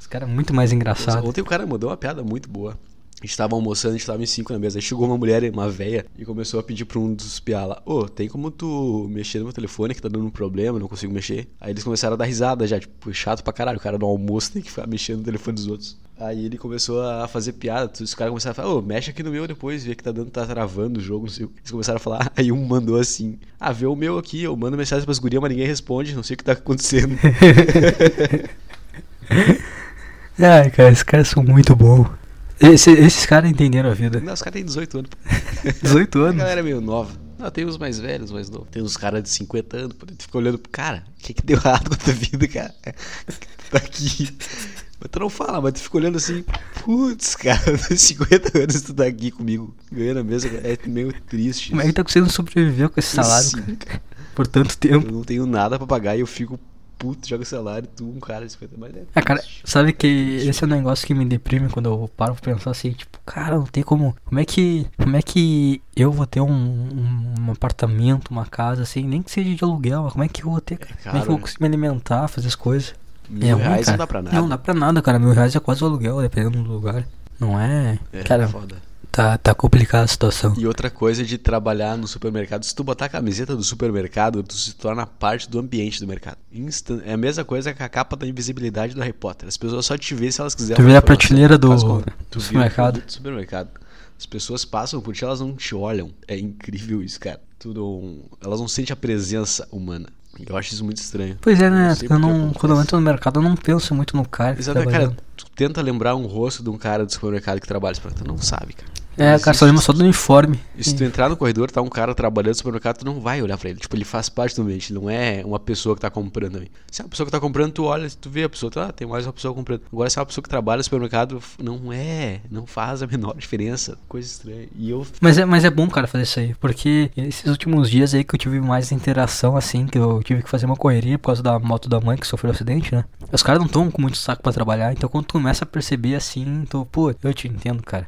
Esse cara é muito mais engraçado.
Ontem o cara mandou uma piada muito boa. A gente tava almoçando, a gente tava em cinco na mesa. Aí chegou uma mulher, uma véia, e começou a pedir pra um dos piá lá: Ô, tem como tu mexer no meu telefone que tá dando um problema, não consigo mexer? Aí eles começaram a dar risada já, tipo, chato pra caralho. O cara no almoço tem que ficar mexendo no telefone dos outros. Aí ele começou a fazer piada, os caras começaram a falar, ô, mexe aqui no meu depois, vê que tá dando, tá travando o jogo, não sei o que. Eles começaram a falar, *laughs* aí um mandou assim, ah, vê o meu aqui, eu mando mensagem pras gurias, mas ninguém responde, não sei o que tá acontecendo. *laughs*
Ai, cara, esses caras são muito bons. Esse- esses caras entenderam a vida.
não, os caras têm 18 anos. pô. *laughs*
18
A
anos.
galera é meio nova. Não, tem uns mais velhos, mais novos. Tem uns caras de 50 anos. Tu fica olhando pro cara, o que que deu errado com a tua vida, cara? *laughs* Tá aqui. Mas tu não fala, mas tu fica olhando assim, putz, cara, *laughs* 50 anos tu tá aqui comigo, ganhando a mesma, é meio triste.
Como é que tá conseguindo sobreviver com esse salário,
Sim,
cara?
cara.
Por tanto tempo.
Eu não tenho nada pra pagar e eu fico puto, joga salário, tu um cara de 50 mais é
Ah, cara, sabe que esse é um negócio que me deprime quando eu paro pra pensar assim, tipo, cara, não tem como. Como é que. Como é que eu vou ter um, um, um apartamento, uma casa, assim, nem que seja de aluguel, mas como é que eu vou ter, cara? como é que eu vou
né?
conseguir me alimentar, fazer as coisas?
Mil
é ruim,
reais
cara.
não dá pra nada.
Não dá pra nada, cara. Mil reais é quase o aluguel, dependendo do lugar. Não é.
É,
cara,
foda.
Tá, tá complicada a situação.
E outra coisa de trabalhar no supermercado, se tu botar a camiseta do supermercado, tu se torna parte do ambiente do mercado. Instan- É a mesma coisa que a capa da invisibilidade do Harry Potter. As pessoas só te veem se elas quiserem.
Tu vê a prateleira do- do supermercado.
do supermercado. As pessoas passam por ti, elas não te olham. É incrível isso, cara. Tu não- Elas não sentem a presença humana. Eu acho isso muito estranho.
Pois é, né? Eu não, quando eu entro no mercado, eu não penso muito no cara que tá
cara. Tu tenta lembrar um rosto de um cara do supermercado que trabalha, tu não sabe, cara.
É,
Não
cara, só lembra só do uniforme.
E se tu entrar no corredor, tá um cara trabalhando no supermercado, tu não vai olhar pra ele. Tipo, ele faz parte do ambiente, não é uma pessoa que tá comprando também. Se é uma pessoa que tá comprando, tu olha, tu vê a pessoa, tu, ah, tem mais uma pessoa comprando. Agora, se é uma pessoa que trabalha no supermercado, não é, não faz a menor *laughs* diferença. Coisa estranha. E eu.
Mas é, mas é bom, cara, fazer isso aí. Porque esses últimos dias aí que eu tive mais interação, assim, que eu tive que fazer uma correria por causa da moto da mãe que sofreu acidente, né? Os caras não estão com muito saco pra trabalhar. Então quando tu começa a perceber assim, tu, pô, eu te entendo, cara.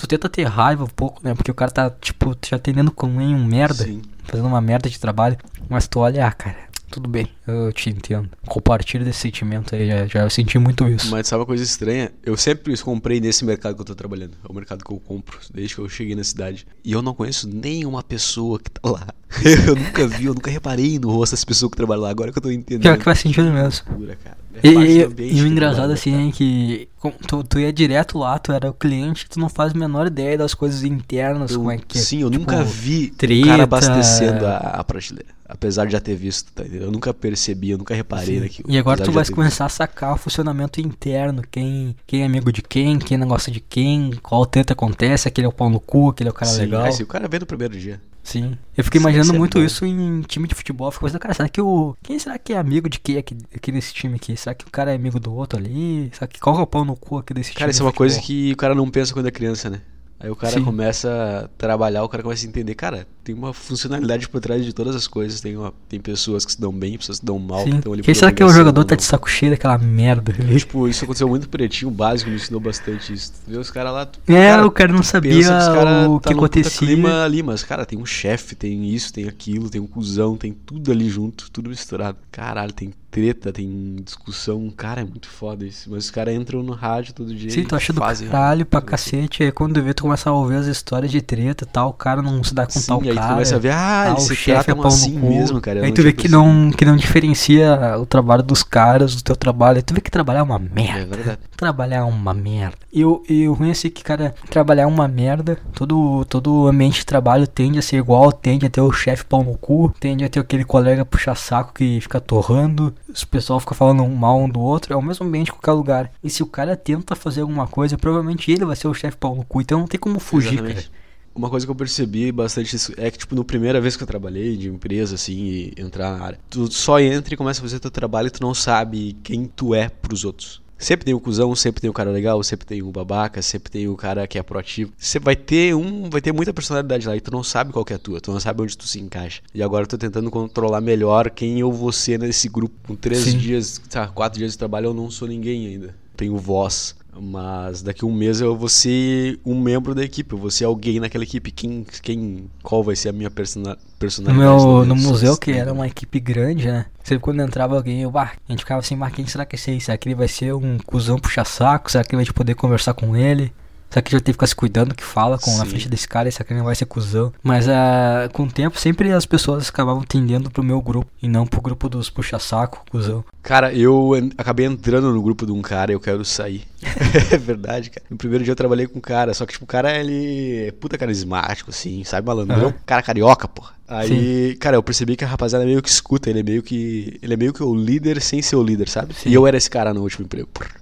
Tu tenta ter raiva um pouco, né? Porque o cara tá, tipo, te atendendo como em um merda.
Sim.
Fazendo uma merda de trabalho. Mas tu olha, ah, cara, tudo bem, eu te entendo. Compartilho desse sentimento aí, já, já senti muito isso.
Mas sabe uma coisa estranha? Eu sempre comprei nesse mercado que eu tô trabalhando. É o mercado que eu compro desde que eu cheguei na cidade. E eu não conheço nenhuma pessoa que tá lá. *laughs* Eu nunca vi, eu nunca reparei no rosto das pessoas que trabalham lá. Agora que eu tô entendendo.
Pior que faz sentido mesmo.
Loucura, cara. É
E, e- o engraçado assim
cara.
é que tu, tu ia direto lá, tu era o cliente, tu não faz a menor ideia das coisas internas,
Eu-
como é que é.
Sim, eu
tipo,
nunca vi o
treta.
cara abastecendo a, a prateleira. Apesar de já ter visto, tá? Eu nunca percebi, eu nunca reparei
Sim.
naquilo.
E agora tu vai começar a sacar o funcionamento interno, quem, quem é amigo de quem, quem não gosta de quem, qual treta acontece, aquele é o pau no cu, aquele é o cara
Sim,
legal.
aí, se o cara vê no primeiro dia.
Sim. Eu fiquei imaginando muito
bom.
isso em time de futebol. Fico pensando, cara, será que o. Quem será que é amigo de quem aqui, aqui nesse time aqui? Será que o cara é amigo do outro ali? Será que qual é o pau no cu aqui desse time?
Cara, isso é uma coisa
futebol?
que o cara não pensa quando é criança, né? Aí o cara
Sim.
começa a trabalhar, o cara começa a entender, cara, tem uma funcionalidade por trás de todas as coisas. Tem, uma, tem pessoas que se dão bem, pessoas que se dão mal, que estão ali
Quem será que é o jogador
ou
tá de saco cheio daquela merda?
Tipo, isso aconteceu muito pretinho, o básico me ensinou bastante isso. Tu vê os caras lá. tu-
É, o cara não sabia
cara
o
tá
que acontecia.
clima ali, mas, cara, tem um chefe, tem isso, tem aquilo, tem um cuzão, tem tudo ali junto, tudo misturado. Caralho, tem treta, tem discussão. Cara, é muito foda isso. Mas os caras entram no rádio todo dia
Sim, tu acha do caralho pra cacete. Aí quando vê, tu começa a ouvir as histórias de treta e tal. O cara não se dá com
Sim,
tal
aí tu
cara.
começa a ver, ah,
ah,
eles
o
se
chefe é
tratam
pau
assim
no cu.
mesmo, cara.
Aí tu vê que não, que não diferencia o trabalho dos caras do teu trabalho. Aí tu vê que trabalhar é uma
É
merda.
verdade.
Trabalhar é uma merda. E o, ruim é assim que, cara, trabalhar é uma merda. Todo, todo ambiente de trabalho tende a ser igual, tende a ter o chefe pau no cu, tende a ter aquele colega puxa-saco que fica torrando, os pessoal fica falando mal um do outro. É o mesmo ambiente em qualquer lugar. E se o cara tenta fazer alguma coisa, provavelmente ele vai ser o chefe pau no cu. Então não tem como fugir,
Exatamente.
cara.
Uma coisa que eu percebi bastante é que, tipo, na primeira vez que eu trabalhei de empresa, assim, e entrar na área, tu só entra e começa a fazer teu trabalho e tu não sabe quem tu é pros outros. Sempre tem o cuzão, sempre tem o cara legal, sempre tem o babaca, sempre tem o cara que é proativo. Você vai ter um, vai ter muita personalidade lá e tu não sabe qual que é a tua, tu não sabe onde tu se encaixa. E agora eu tô tentando controlar melhor quem eu vou ser nesse grupo. Com três
Sim.
dias, tá, quatro dias de trabalho eu não sou ninguém ainda. Tenho voz. Mas daqui a um mês eu vou ser um membro da equipe, eu vou ser alguém naquela equipe. Quem, quem, qual vai ser a minha persona,
No,
personalidade?
meu,
né?
no museu,
se-
que era uma equipe grande, né? Sempre quando entrava alguém, eu, bah, a gente ficava assim, mas quem será que é esse aí? Será que ele vai ser um cuzão puxa-saco? Será que vai poder conversar com ele? Será que já tem que ficar se cuidando que fala com na
Sim.
frente desse cara? Que ele não vai ser cuzão? Mas ah, com o tempo, sempre as pessoas acabavam tendendo pro meu grupo e não pro grupo dos puxa-saco, cuzão.
Cara, eu acabei entrando no grupo de um cara e eu quero sair. *laughs* é verdade, cara. No primeiro dia eu trabalhei com um cara, só que, tipo, o cara, ele é puta carismático, assim, sabe, malandrão?
Aham.
Cara carioca, porra. Aí, cara, eu percebi que a rapaziada meio que escuta, ele é meio que. Ele é meio que o líder sem ser o líder, sabe?
Sim.
E eu era esse cara no último emprego. Porra.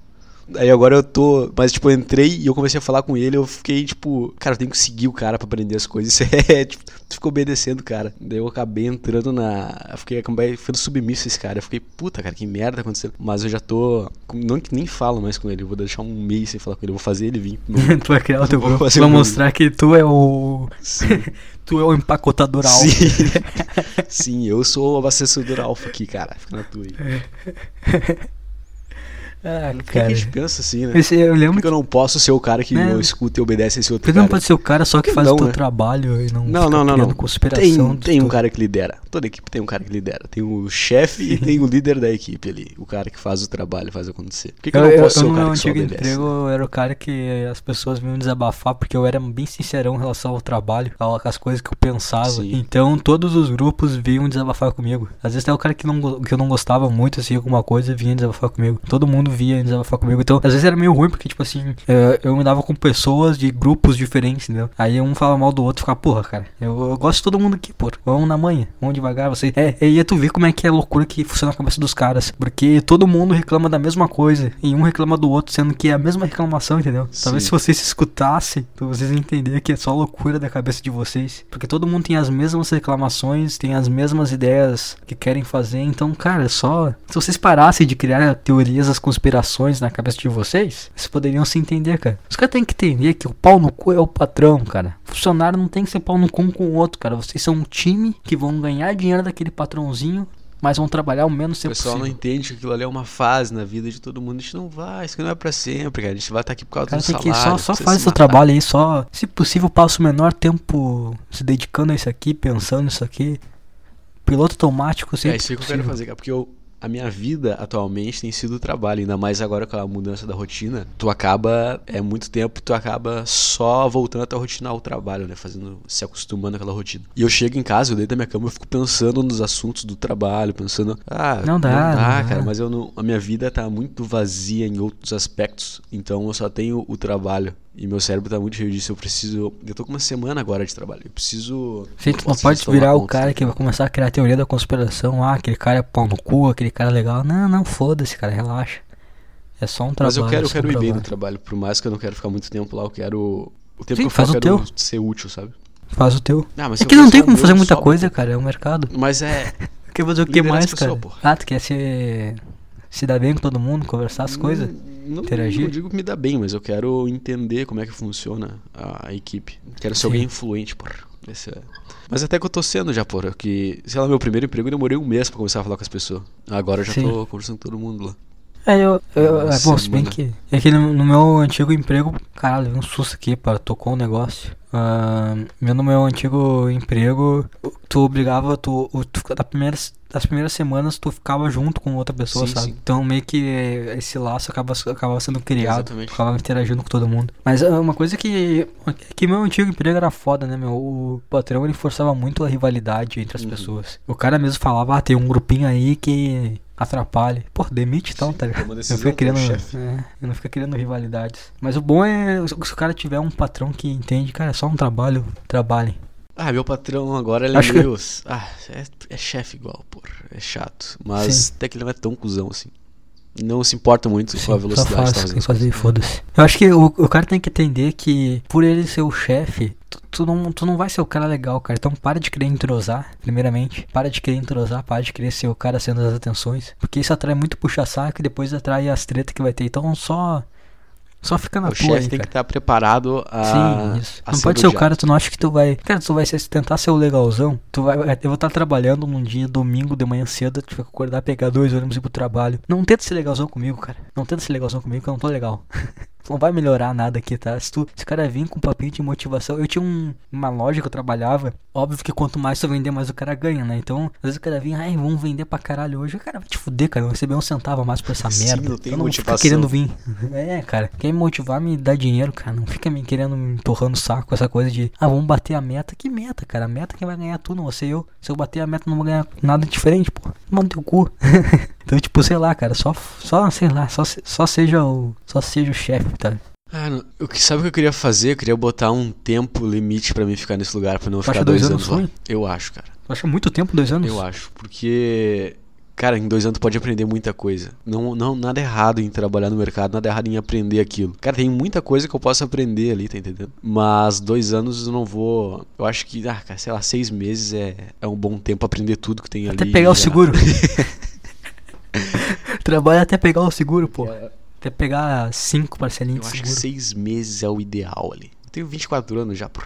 Aí agora eu tô. Mas, tipo, eu entrei e eu comecei a falar com ele. Eu fiquei, tipo, cara, eu tenho que seguir o cara pra aprender as coisas. Isso *laughs* é, tipo, tu fica obedecendo cara. Daí eu acabei entrando na. Eu fiquei, acabei ficando submisso a esse cara. Eu fiquei, puta, cara, que merda tá acontecendo. Mas eu já tô. Não que nem falo mais com ele. Eu vou deixar um mês sem falar com ele. Eu vou fazer ele vir. *laughs*
tu vai criar o teu grupo, vai mostrar que tu é o. *laughs* Tu é o empacotador alfa.
Sim. Sim, eu sou o abastecedor alfa aqui, cara. Fica na tua aí.
Ah,
Por que
cara.
a gente pensa assim, né?
Esse, eu
Por
lembro
que que eu não posso ser o cara que
É.
eu escuto e obedece esse outro
que tu não
cara?
pode ser o cara só que faz
não,
o teu
né?
trabalho e não
Não, não, não, não.
conspiração.
Tem, tem um cara que lidera. Toda equipe tem um cara que lidera. Tem o chefe e tem o *laughs* líder da equipe ali. O cara que faz o trabalho, faz acontecer. Por que, que eu,
Eu,
não posso
eu
ser o cara que só obedece?
emprego eu era o cara que as pessoas vinham desabafar porque eu era bem sincerão em relação ao trabalho, com as coisas que eu pensava.
Sim.
Então todos os grupos vinham desabafar comigo. Às vezes até o cara que, não, que eu não gostava muito, assim, alguma coisa, vinha desabafar comigo. Todo mundo vinha desabafar comigo. Então às vezes era meio ruim porque, tipo assim, eh, eu me dava com pessoas de grupos diferentes, entendeu? Aí um fala mal do outro e ficava, porra, cara, eu, eu gosto de todo mundo aqui, porra. Vamos na manhã, vamos devagar, você. É, e aí tu vê como é que é a loucura que funciona na cabeça dos caras. Porque todo mundo reclama da mesma coisa. E um reclama do outro, sendo que é a mesma reclamação, entendeu? Talvez
Sim.
se vocês se escutassem, vocês iam entender que é só loucura da cabeça de vocês. Porque todo mundo tem as mesmas reclamações, tem as mesmas ideias que querem fazer. Então, cara, é só. Se vocês parassem de criar teorias das conspirações na cabeça de vocês, vocês poderiam se entender, cara. Os caras têm que entender que o pau no cu é o patrão, cara. Funcionário não tem que ser pau no cu um com o outro, cara. Vocês são um time que vão ganhar dinheiro daquele patrãozinho, mas vão trabalhar o menos
O
tempo
pessoal não
possível.
entende que aquilo ali é uma fase na vida de todo mundo. A gente não vai, isso aqui não é pra sempre, cara. A gente vai estar aqui por causa
O cara
do
tem que
salário.
só, só faz
se
seu trabalho aí, só, se possível, passa o menor tempo se dedicando a isso aqui, pensando nisso aqui. Piloto automático,
É
sempre
isso aí que eu quero
possível.
fazer, cara, porque eu, a minha vida atualmente tem sido o trabalho, ainda mais agora com a mudança da rotina. Tu acaba, é muito tempo, tu acaba só voltando a tua rotina ao trabalho, né? Fazendo, se acostumando àquela rotina. E eu chego em casa, eu deito da minha cama, eu fico pensando nos assuntos do trabalho, pensando, ah,
Não dá, não dá.
cara, mas eu não, a minha vida tá muito vazia em outros aspectos, então eu só tenho o trabalho. E meu cérebro tá muito cheio disso, eu preciso. Eu tô com uma semana agora de trabalho. Eu preciso.
Sim, tu não pode virar o cara que vai começar a criar a teoria da conspiração. Ah, aquele cara é pau no cu, aquele cara é legal. Não, não, foda-se, cara, relaxa. É só um trabalho.
Mas eu quero, eu quero
um
ir bem no
trabalho.
trabalho, por mais que eu não quero ficar muito tempo lá, eu quero. O tempo
Sim,
que eu
faz
for,
o teu.
ser útil, sabe?
Faz o teu.
Ah, mas
É
se
que não tem como fazer muita coisa, cara, é o mercado.
Mas é. *laughs*
Quer fazer o que mais,
pessoas,
cara?
porra.
Ah, tu quer ser. se dar bem com todo mundo, conversar as coisas?
Não,
interagir?
não digo que me dá bem, mas eu quero entender como é que funciona a, a equipe. Quero ser
Sim.
alguém influente, porra. Esse é... Mas até que eu tô sendo já, porra. Que, sei lá, meu primeiro emprego eu demorei um mês pra começar a falar com as pessoas. Agora eu já
Sim.
tô conversando com todo mundo lá.
É, eu. eu é, bom, se bem que. É que no, no meu antigo emprego. Caralho, levei um susto aqui, para tocou um negócio. Ah, meu, no meu antigo emprego, tu obrigava. Tu, o- tu, da primeiras, das primeiras semanas tu ficava junto com outra pessoa,
Sim,
sabe?
sim.
Então meio que esse laço acaba, acabava sendo criado.
Exatamente.
Ficava interagindo com todo mundo. Mas ah, uma coisa que. Que meu antigo emprego era foda, né, meu? O patrão ele forçava muito a rivalidade entre as
Uhum.
pessoas. O cara mesmo falava, ah, tem um grupinho aí que atrapalha. Pô, demite então,
Sim,
tá
é
ligado?
uma
Não
decisão
fica
do
criando,
chefe.
é, não fica criando rivalidades. Mas o bom é se o cara tiver um patrão que entende, cara, é só um trabalho, trabalhem.
Ah, meu patrão agora ele
Acho
é
que-
meio. Ah, é, é chefe igual, porra. É chato. Mas
Sim.
até que ele não é tão cuzão assim. Não se importa muito com a
Sim, só
velocidade que tá
faz,
fazendo
tem que fazer foda-se. Eu acho que o, o cara tem que entender que por ele ser o chefe, tu, tu não, tu não vai ser o cara legal, cara. Então para de querer entrosar, primeiramente. Para de querer entrosar, para de querer ser o cara sendo as atenções. Porque isso atrai muito puxa-saco e depois atrai as tretas que vai ter. Então só. Só fica na
O
tua
chefe
aí,
tem que estar preparado a.
Sim, isso.
a
Não pode ser o cara, tu não acha que tu vai. Cara, tu vai ser, se tentar ser o legalzão. Tu vai. Eu vou estar trabalhando num dia, domingo, de manhã cedo, tu vai acordar, pegar dois ônibus e ir pro trabalho. Não tenta ser legalzão comigo, cara. Não tenta ser legalzão comigo, que eu não tô legal. *laughs* Não vai melhorar nada aqui, tá? Se, tu, se o cara vir com um papinho de motivação. Eu tinha um, uma loja que eu trabalhava. Óbvio que quanto mais tu vender, mais o cara ganha, né? Então, às vezes o cara vinha, ai, vamos vender pra caralho hoje. O cara vai te fuder, cara. Eu receber um centavo a mais por essa
Sim,
merda.
não tem
eu não
motivação.
querendo vir. É, cara. Quer me motivar, me dá dinheiro, cara. Não fica me querendo me torrando o saco. Essa coisa de, ah, vamos bater a meta. Que meta, cara? A meta é quem vai ganhar tu, não você eu. Se eu bater a meta, não vou ganhar nada diferente, pô. Manda teu cu. *laughs* então, tipo, sei lá, cara. Só, só sei lá. Só, só seja o. Só seja o chefe, tá?
Ah, o que sabe o que eu queria fazer? Eu queria botar um tempo limite pra mim ficar nesse lugar, pra não ficar
acha
dois,
dois
anos,
anos
lá. Eu acho, cara.
Tu acha muito tempo, dois anos?
Eu acho, porque cara, em dois anos tu pode aprender muita coisa. Não, não nada errado em trabalhar no mercado, nada errado em aprender aquilo. Cara, tem muita coisa que eu posso aprender ali, tá entendendo? Mas dois anos eu não vou. Eu acho que, ah, cara, sei lá, seis meses é, é um bom tempo pra aprender tudo que tem
Até
ali.
pegar o
já.
seguro. *laughs* *laughs* Trabalha até pegar o seguro, pô. Até pegar cinco parcelinhas
Eu
de
acho que
seguro.
seis meses é o ideal ali. Eu tenho 24 anos já, pô.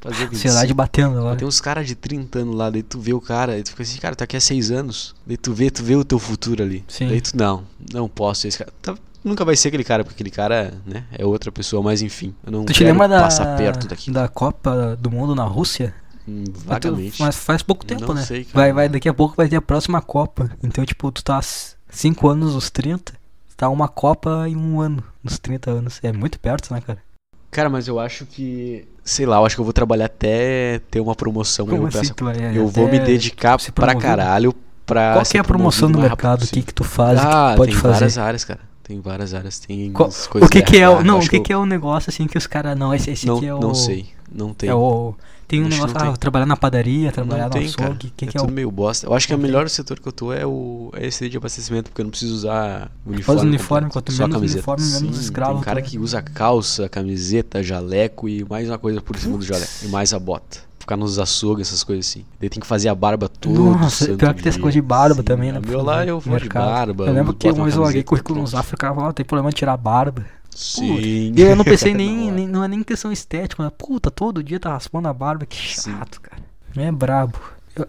Fazer 25.
Ansiedade batendo lá.
Tem uns caras de 30 anos lá, daí tu vê o cara, daí tu fica assim, cara, tá aqui há 6 anos. Daí tu vê, tu vê o teu futuro ali.
Sim.
Daí tu, não, não posso ser esse cara. Tá- nunca vai ser aquele cara, porque aquele cara, né, é outra pessoa, mas enfim. Eu não
Tu te lembra da,
perto daqui.
da Copa do Mundo na Rússia?
Hum, Vagamente.
Mas faz pouco tempo,
Não
né?
sei,
vai, vai, daqui a pouco vai ter a próxima Copa. Então, tipo, tu tá 5 anos nos 30. Tá uma Copa em um ano, nos 30 anos. É muito perto, né, cara?
Cara, mas eu acho que. Sei lá, eu acho que eu vou trabalhar até ter uma promoção.
Como
eu
assim tu vai
eu vou me dedicar pra caralho pra.
Qual que é a promoção
promovido
no
o mais rápido
mercado? O que que tu faz? o que
Ah,
tu pode
tem
fazer?
várias áreas, cara. Tem várias áreas. Tem
Qual-
as
o
coisas
que que é? o- Não, o que
eu-
que é o negócio assim que os caras não, esse, esse
não,
aqui é o
não sei. Não tem.
É o tem um
Acho
negócio ah,
tem.
trabalhar na padaria, trabalhar
não
no
tem,
açougue,
cara.
o que
é
que é
tudo
o
meio bosta. Eu acho que o
Não tem.
melhor setor que eu tô é o é esse de abastecimento, porque eu não preciso usar uniforme.
Faz uniforme, quanto menos
camiseta.
uniforme, menos
Sim,
escravo
Tem cara
tu é.
que usa calça, camiseta, jaleco e mais uma coisa por cima do jaleco. E mais a bota. Ficar nos açougues, essas coisas assim. Daí tem que fazer a barba todo
Nossa, pior que tem essa coisa de barba
Sim,
também, né?
Meu lá eu vou de barba.
Eu lembro que uma vez eu larguei currículo no. Zafra, o cara falou, "Ah, tem problema de tirar a barba.
Sim.
E eu não pensei *laughs* nem,
hora.
nem- não é nem questão estética, mas puta, todo dia tá raspando a barba, que
Sim.
chato, cara. É brabo. Eu-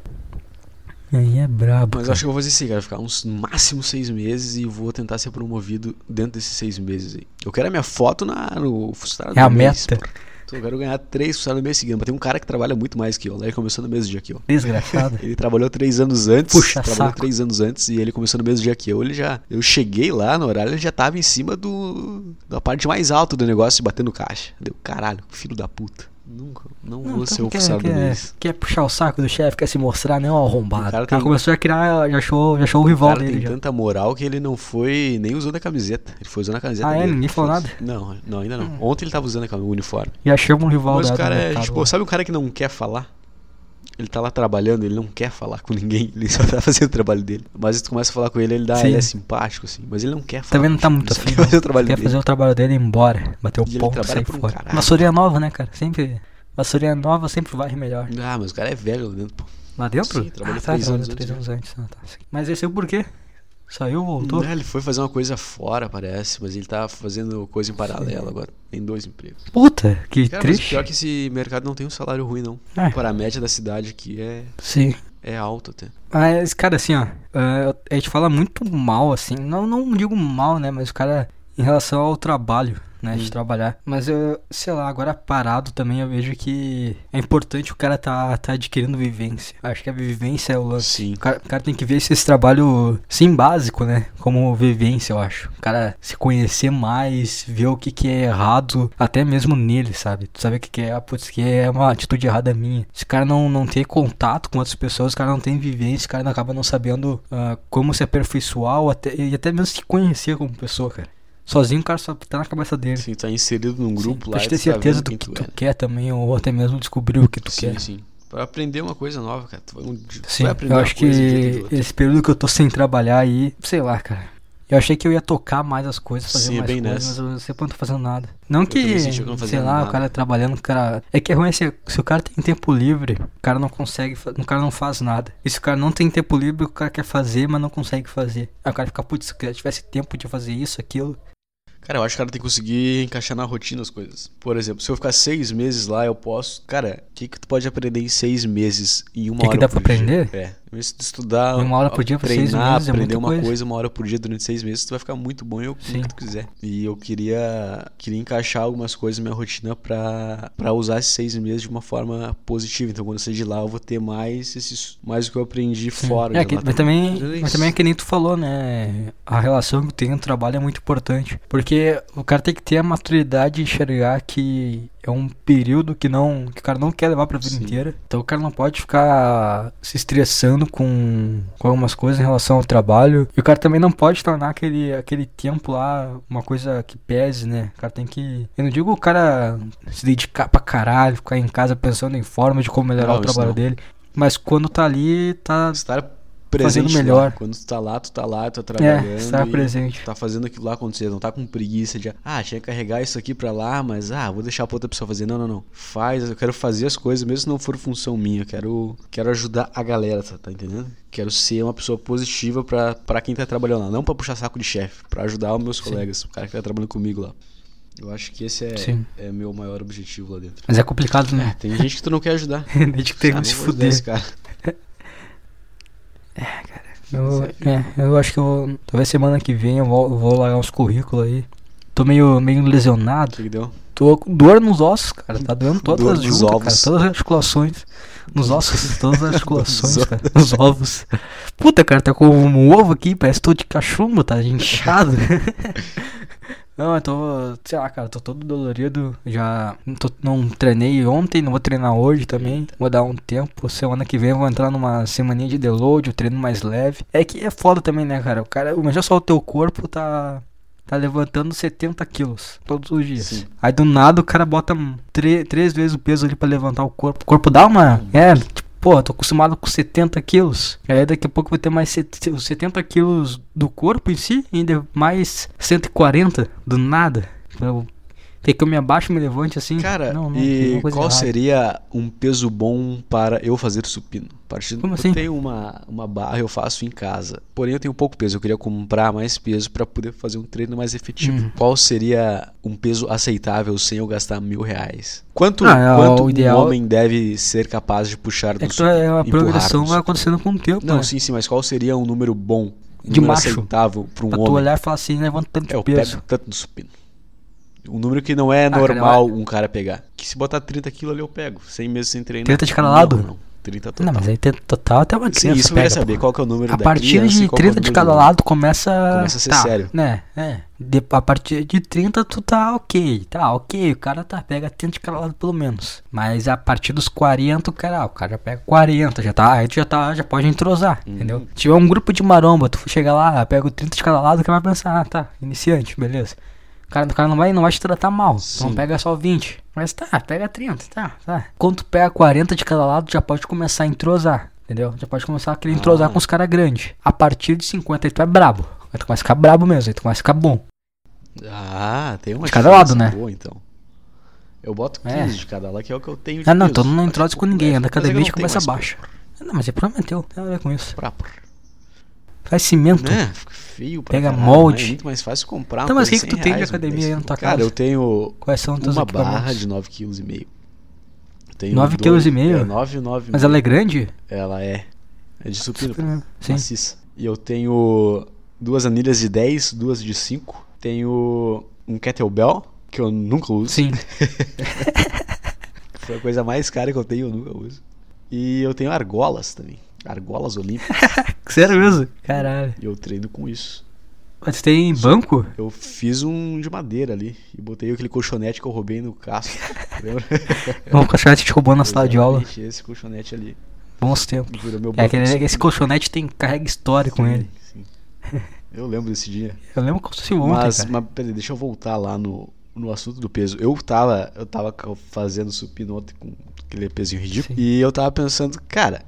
Aí é brabo.
Mas
cara.
acho que eu vou fazer isso aí, cara. Ficar uns máximo seis meses e vou tentar ser promovido dentro desses seis meses aí. Eu quero a minha foto na, no funcionário
É a
mês,
meta.
Então eu quero ganhar três funcionários do mês seguindo. Mas tem um cara que trabalha muito mais que eu. Lá ele começou no mesmo dia que eu.
Desgraçado.
Ele trabalhou três anos antes.
Puxa
trabalhou
saco.
três anos antes e ele começou no mesmo dia que eu. Ele já. Eu cheguei lá no horário, ele já tava em cima do. da parte mais alta do negócio, batendo caixa. Deu caralho, filho da puta. Nunca. Não,
Não,
vou
então
ser o
quer,
funcionário do
quer,
mês.
quer puxar o saco do chefe, quer se mostrar, né? Ó, arrombado.
O
O
cara
cara,
tem-
começou a criar, já achou, já achou o
O
rival
cara
dele
tem
já.
tanta moral que ele não foi nem usando a camiseta. Ele foi usando a camiseta
Ah, é?
dele.
Ninguém falou nada?
Não, não, ainda não. Ontem ele tava usando o uniforme.
Já chama um rival
Mas
da
o cara é, tipo,
lá.
sabe o cara que não quer falar? Ele tá lá trabalhando, ele não quer falar com ninguém, ele só tá *laughs* fazendo o trabalho dele. Mas tu começa a falar com ele, ele, dá,
Sim.
ele é simpático, assim, mas ele não quer falar.
Também não tá muito afim.
quer fazer o trabalho
Quer
dele.
fazer o trabalho dele e ir embora. Bater o
E
ponto, sair
um
fora.
caralho.
Vassourinha nova, né, cara? Sempre. Vassourinha nova sempre varre melhor.
Ah, mas o cara é velho lá dentro, pô.
Lá dentro?
Sim, trabalhou
ah, tá,
três anos
três
antes,
anos antes. Ah, tá. Mas esse é o porquê? Saiu, voltou?
É, ele foi fazer uma coisa fora, parece, mas ele tá fazendo coisa em paralelo agora. Tem dois empregos.
Puta, que
Cara, mas
triste.
pior que esse mercado não tem um salário ruim, não.
É.
Para a média da cidade que é,
Sim.
é alto até.
Mas, cara, assim, ó. é, a gente fala muito mal, assim. Não, não digo mal, né? Mas o cara, em relação ao trabalho, né? De
Hum.
trabalhar. Mas eu, sei lá, agora parado também eu vejo que é importante o cara tá, tá adquirindo vivência. Acho que a vivência é o lance.
Sim.
O cara, o cara tem que ver esse, esse trabalho, sim, básico, né? Como vivência, eu acho. O cara se conhecer mais, ver o que, que é errado, até mesmo nele, sabe? Tu sabe o que, que é, ah, putz, que é uma atitude errada minha. Se o cara não, não ter contato com outras pessoas, o cara não tem vivência, o cara não acaba não sabendo ah, como se aperfeiçoar até, e até mesmo se conhecer como pessoa, cara. Sozinho o cara só tá na cabeça dele.
Assim, tá inserido num grupo
sim,
lá
pra te ter
tá
certeza
vendo
do que
tu é,
quer também, ou até mesmo descobrir o que tu
Sim,
quer.
sim. Pra aprender uma coisa nova, cara. Tu vai, um,
Sim,
vai aprender
eu
uma
acho que esse período que eu tô sem trabalhar aí, sei lá, cara. Eu achei que eu ia tocar mais as coisas, fazer
Sim, é
mais
bem
coisas,
nessa.
mas eu sempre não tô fazendo nada. Não que,
que eu não
sei lá,
nada.
o cara trabalhando, o cara... É que é ruim se, se o cara tem tempo livre, o cara não consegue, o cara não faz nada. E se o cara não tem tempo livre, o cara quer fazer, mas não consegue fazer. Aí o cara fica, putz, se eu tivesse tempo de fazer isso, aquilo...
Cara, eu acho que o cara tem que conseguir encaixar na rotina as coisas. Por exemplo, se eu ficar seis meses lá, eu posso. Cara, que, que, que tu pode aprender em seis meses em uma
Que que
hora
dá
por
pra
dia?
aprender?
É. Em estudar,
Uma hora por dia por seis
treinar,
meses é
aprender
muita
uma
coisa.
coisa. uma hora por dia durante seis meses, tu vai ficar muito bom e eu
Sim.
o que tu quiser. E eu queria, queria encaixar algumas coisas na minha rotina pra, pra usar esses seis meses de uma forma positiva. Então quando eu sair de lá, eu vou ter mais esses, mais o que eu aprendi fora.
É, que,
lá
mas, também,
Mas é
também é que nem tu falou, né? A relação que tem no trabalho é muito importante. Porque o cara tem que ter a maturidade de enxergar que é um período que não. que o cara não quer levar pra vida
Sim.
inteira. Então o cara não pode ficar se estressando com, com algumas coisas em relação ao trabalho. E o cara também não pode tornar aquele, aquele tempo lá uma coisa que pese, né? O cara tem que. Eu não digo o cara se dedicar pra caralho, ficar em casa pensando em forma de como melhorar
Não,
o trabalho
não.
dele. Mas quando tá ali, tá
Estar presente
melhor.
lá. Quando tu tá lá, tu tá lá, tu tá trabalhando.
É, estar
e
presente.
Tá fazendo aquilo lá acontecer. Não tá com preguiça de, ah, tinha que carregar isso aqui pra lá, mas ah, vou deixar pra outra pessoa fazer. Não, não, não. Faz, eu quero fazer as coisas, mesmo se não for função minha. Eu quero, quero ajudar a galera, tá, tá entendendo? Quero ser uma pessoa positiva pra, pra quem tá trabalhando lá. Não pra puxar saco de chefe, pra ajudar os meus colegas, o cara que tá trabalhando comigo lá. Eu acho que esse é,
Sim.
é meu maior objetivo lá dentro.
Mas é complicado, né?
Tem gente que tu não quer ajudar. *laughs*
Desde que tem que se
não vou ajudar
fuder.
cara.
Eu, é, eu acho que eu, vou- talvez semana que vem eu vou, eu vou largar uns currículos aí. Tô meio, meio
O
lesionado.
que que deu?
Tô com dor nos ossos, cara. Tá doendo todas
Dor
as juntas, cara. Todas as articulações. Nos ossos, todas as articulações, *laughs* cara. Nos ovos. Puta, cara, tá com um ovo aqui, parece que tô de cachumbo, tá inchado. *laughs* Não, eu tô, sei lá, cara, tô todo dolorido. Já não tô- não treinei ontem, não vou treinar hoje também. Vou dar um tempo. Semana que vem eu vou entrar numa semaninha de deload, o treino mais leve. É que é foda também, né, cara? O cara, imagina só o teu corpo tá. Tá levantando 70 quilos todos os dias.
Sim.
Aí do nada o cara bota três vezes o peso ali pra levantar o corpo. O corpo dá uma. É, tipo, pô, tô acostumado com 70 quilos. Aí daqui a pouco vai ter mais set- os 70 quilos do corpo em si, ainda mais 140 do nada. Eu ter que eu me abaixo e me levante assim.
Cara,
não, não, tem
e qual
errada.
seria um peso bom para eu fazer supino? Partindo
Como
eu
assim?
tenho uma, uma barra, eu faço em casa. Porém, eu tenho pouco peso. Eu queria comprar mais peso para poder fazer um treino mais efetivo.
Uhum.
Qual seria um peso aceitável sem eu gastar mil reais? Quanto,
Ah, é,
quanto
o
um
ideal-
homem deve ser capaz de puxar do
É que tu- é, a
supino,
progressão
do
vai
supino?
acontecendo com o tempo,
Não,
né?
sim, sim, mas qual seria um número bom? Um
De
número aceitável para um
Pra tu
homem?
olhar e falar assim, levanta tanto
É, eu
peso.
pego tanto no supino. Um número que não é
cara,
normal um cara pegar. Que se botar 30 quilos ali eu pego, 100 meses sem treinar.
30 de cada
Não,
lado?
Não, 30 total.
Não, mas aí tem total até uma
Sim,
criança
isso eu queria
pega,
saber.
pô.
Qual que é o número
A
da
partir
criança
de
qual que é o
30 de cada
do-
lado começa.
Começa a ser
tá,
sério.
Né, é. De- a partir de 30 tu tá ok. Tá ok. O cara tá, pega 30 de cada lado pelo menos. Mas a partir dos 40, o cara, ah, o cara já pega 40. Já tá, aí tu já tá, já pode entrosar.
Uhum.
Entendeu? Se tiver um grupo de maromba, tu chega lá, pega o 30 de cada lado, o cara vai pensar, ah, tá, iniciante, beleza. O cara, o cara não, vai, não vai te tratar mal. Então
Sim.
pega só 20. Mas tá, pega 30, tá, tá. Quando tu pega 40 de cada lado, já pode começar a entrosar. Entendeu? Já pode começar a querer entrosar
Ah.
com os caras grandes. A partir de 50 aí tu é brabo. Aí tu começa a ficar brabo mesmo, aí tu começa a ficar bom.
Ah, tem uma
De cada lado, né?
boa, então. Eu boto 15
É.
de cada lado, que é o que eu tenho de
Ah não,
peso.
então não entrosa com ninguém.
leve,
Anda
é que eu
academia
não
mas é problema teu, tem nada a ver com isso.
Pra, pra.
Faz cimento.
Né? Fica feio pra
Pega
caralho,
molde.
né? É muito mais fácil comprar.
Então, mas o que que tu tem de
100 reais,
academia aí na tua
Cara,
casa?
eu tenho
Quais são
uma barra de 9,5 kg. Tenho
9
dois-
quilos e meio?
É, 9, 9
Mas ela é grande?
Ela é. É de supino. pô.
Sim.
Maciça. E eu tenho duas anilhas de 10, duas de 5. Tenho um kettlebell, que eu nunca uso.
Sim. *laughs*
Foi a coisa mais cara que eu tenho, eu nunca uso. E eu tenho argolas também. Argolas olímpicas. *laughs*
Sério mesmo? Caralho.
e eu treino com isso.
Mas tem banco?
Eu fiz um de madeira ali. E botei aquele colchonete que eu roubei no casco. *laughs* Lembra?
Um colchonete te roubou na sala de aula.
Esse colchonete ali.
Bons tempos. É aquele, esse colchonete tem carrega história com
Sim,
ele.
sim. Eu lembro desse dia.
Eu lembro como se fosse ontem,
Mas,
cara.
mas peraí, deixa eu voltar lá no, no assunto do peso. Eu tava, eu tava fazendo supino ontem com aquele pezinho ridículo.
Sim.
E eu tava pensando, cara,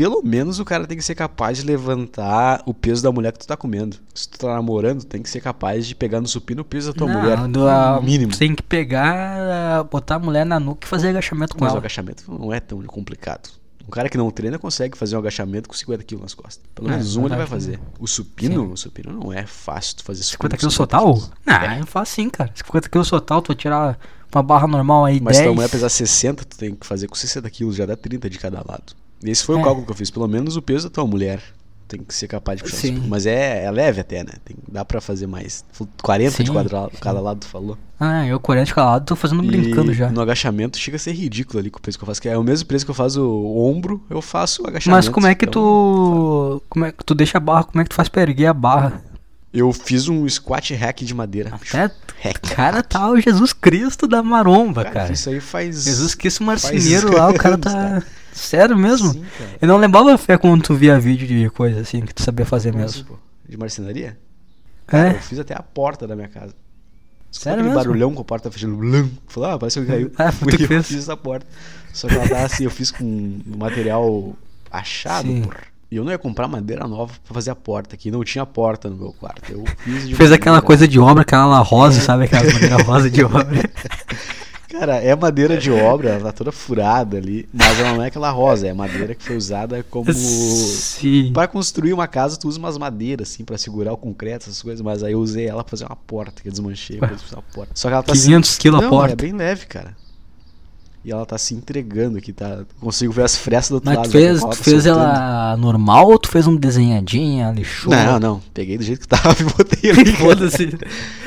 pelo menos o cara tem que ser capaz de levantar o peso da mulher que tu tá comendo. Se tu tá namorando, tem que ser capaz de pegar no supino o peso da tua
Não,
mulher.
do, ah,
no mínimo.
Tem que pegar, ah, botar a mulher na nuca e fazer agachamento com
Mas o
ela.
agachamento não é tão complicado. Um cara que não treina consegue fazer um agachamento com 50 quilos nas costas. Pelo
É,
menos um ele vai fazer. O supino,
Sim.
o supino não é fácil tu fazer supino
50
com
quilos
50
total?
quilos.
Não, eu faço sim, cara. 50 quilos total, tu vai tirar uma barra normal aí
Mas se
10.
tua mulher pesar 60, tu tem que fazer com 60 quilos, já dá 30 de cada lado. Esse foi
É.
o cálculo que eu fiz. Pelo menos o peso da tua mulher tem que ser capaz de puxar.
Sim.
Mas é, é leve até, né? Tem, dá pra fazer mais. 40 de
Sim,
quadra, cada lado, tu falou.
Ah, eu 40 de calado, tô fazendo brincando
E
já.
No agachamento chega a ser ridículo ali com o peso que eu faço. Que é o mesmo peso que eu faço o ombro, eu faço o agachamento.
Mas como é que
Então,
tu. Como é que tu deixa a barra? Como é que tu faz pra erguer a barra?
Eu fiz um squat hack de madeira.
Até.
Hack.
Cara, tá o Jesus Cristo da maromba,
Cara,
cara.
Isso aí faz.
Jesus Cristo
faz
marceneiro lá, o cara tá. *laughs* Sério mesmo?
Sim, cara.
Eu não lembrava fé quando tu via vídeo de coisa assim que tu sabia fazer mesmo.
pô? De marcenaria? Eu
É?
fiz até a porta da minha casa. Escutou
Sério
aquele
mesmo?
barulhão com a porta fechando. Blum. Falei, ah, parece que caiu. *laughs*
Ah, foi *laughs* que
eu
fez.
fiz essa porta. Só que ela tá assim, eu fiz com material achado,
Sim.
porra. E eu não ia comprar madeira nova pra fazer a porta aqui. Não tinha porta no meu quarto. Eu fiz de
Fez aquela
madeira.
coisa de obra, aquela rosa, sabe? Aquela madeira rosa de obra. *laughs*
Cara, é madeira de obra, ela tá toda furada ali. Mas ela não é aquela rosa, é madeira que foi usada como.
Sim.
Pra construir uma casa, tu usa umas madeiras, assim, pra segurar o concreto, essas coisas. Mas aí eu usei ela pra fazer uma porta, que eu desmanchei pra fazer uma porta. Só que ela tá
500 quilos a
Não,
porta.
é bem leve, cara. E ela tá se entregando aqui, tá? Consigo ver as frestas do outro
Mas
lado.
tu
já,
fez, tu fez
soltando.
ela normal ou tu fez um desenhadinha, lixou?
Não, não. Peguei do jeito que tava e botei ali. *laughs*
Foda-se.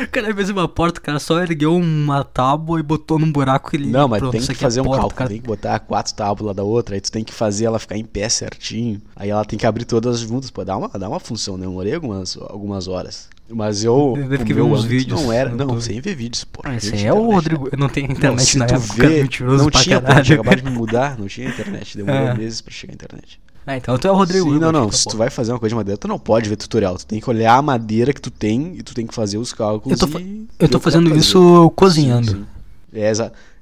O cara fez uma porta, o cara só ergueu uma tábua e botou num buraco e ele.
Não, mas
pronto,
tem que
é
fazer um
porta,
cálculo.
cara.
Tem que botar quatro tábuas lá da outra. Aí tu tem que fazer ela ficar em pé certinho. Aí ela tem que abrir todas juntas. Pô, dá uma, dá uma função, né? Eu demorei algumas, algumas horas. Mas eu.
Deve que ver uns vídeos
Não era. Não, sem ver vídeos.
Ah, esse é o Rodrigo. Eu não tenho internet
se
na
tu
época,
vê,
mentiroso
não
pra
tinha,
caralho.
tinha acabado de me mudar, não tinha internet, demorou *laughs*
É.
meses pra chegar a internet.
Ah, então tu é o Rodrigo.
Sim,
Hugo,
não, não,
aqui,
se
tá
tu vai fazer uma coisa de madeira, tu não pode ver tutorial, tu tem que olhar a madeira que tu tem e tu tem que fazer os cálculos
Eu tô eu tô fazendo
pra
isso
fazer.
cozinhando.
Sim, sim. É,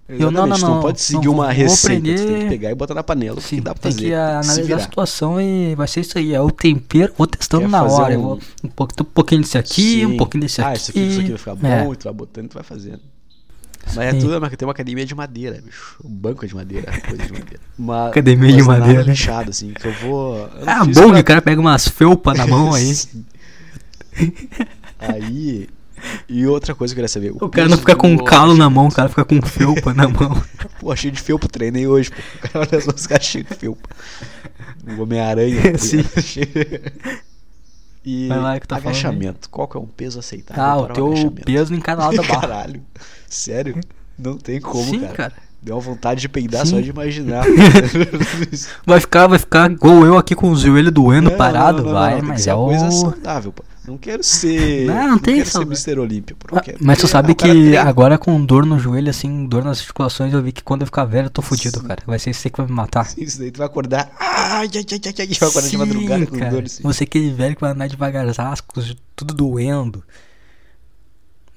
exa
Eu-
exatamente,
não, não,
tu não
não,
pode seguir
não,
uma
vou
receita, tu tem
aprender-
que pegar e botar na panela, o que
Sim,
dá pra
tem
fazer, tem que
analisar a situação e vai ser isso aí. É o tempero, vou testando
Quer
na hora.
um-
vou um, um pouquinho desse aqui, um
Sim.
pouquinho desse
ah,
aqui.
aqui, isso aqui vai ficar bom,
É.
e tu vai botando e tu vai fazendo. Mas é
Sim.
tudo, mas tem uma academia de madeira, bicho. Um banco de madeira, *laughs* coisa de madeira. Uma,
Academia de madeira.
lixado, assim, que eu vou... eu
Ah, bom
pra-
que o cara pega umas felpas na mão *laughs* aí.
Sim. Aí. E outra coisa que eu queria saber.
O cara não fica com um calo na mão, o cara fica com felpa na mão. *laughs*
Pô, cheio de felpa, treinei hoje, pô. O cara olha só os caras cheios de felpa. O Homem-Aranha. *laughs*
Sim.
e
Vai lá que tá
agachamento. Qual que é um peso aceitável
Ah, o teu peso em cada lado da *laughs* barra.
Caralho. Sério? Não tem como,
Sim,
cara.
cara.
Deu uma vontade de peidar
Sim.
só de imaginar.
Vai ficar, vai ficar igual eu aqui com o joelho doendo,
Não,
parado,
não, não,
vai, mas é
uma
o.
coisa saudável, pô. Não quero ser. *laughs*
Não, não tem
quero
saudável.
ser Mr. Não
Ah. Mas tu
Porque,
sabe
ah, cara
que agora com dor no joelho, assim, dor nas articulações, eu vi que quando eu ficar velho eu tô fudido,
Sim.
cara. Vai ser isso que vai me matar.
Isso daí tu vai acordar. Ai, ai, ai, ai, ai. Vai acordar de madrugada com
cara.
dor assim.
Você é aquele velho que vai andar devagarasco, tudo doendo.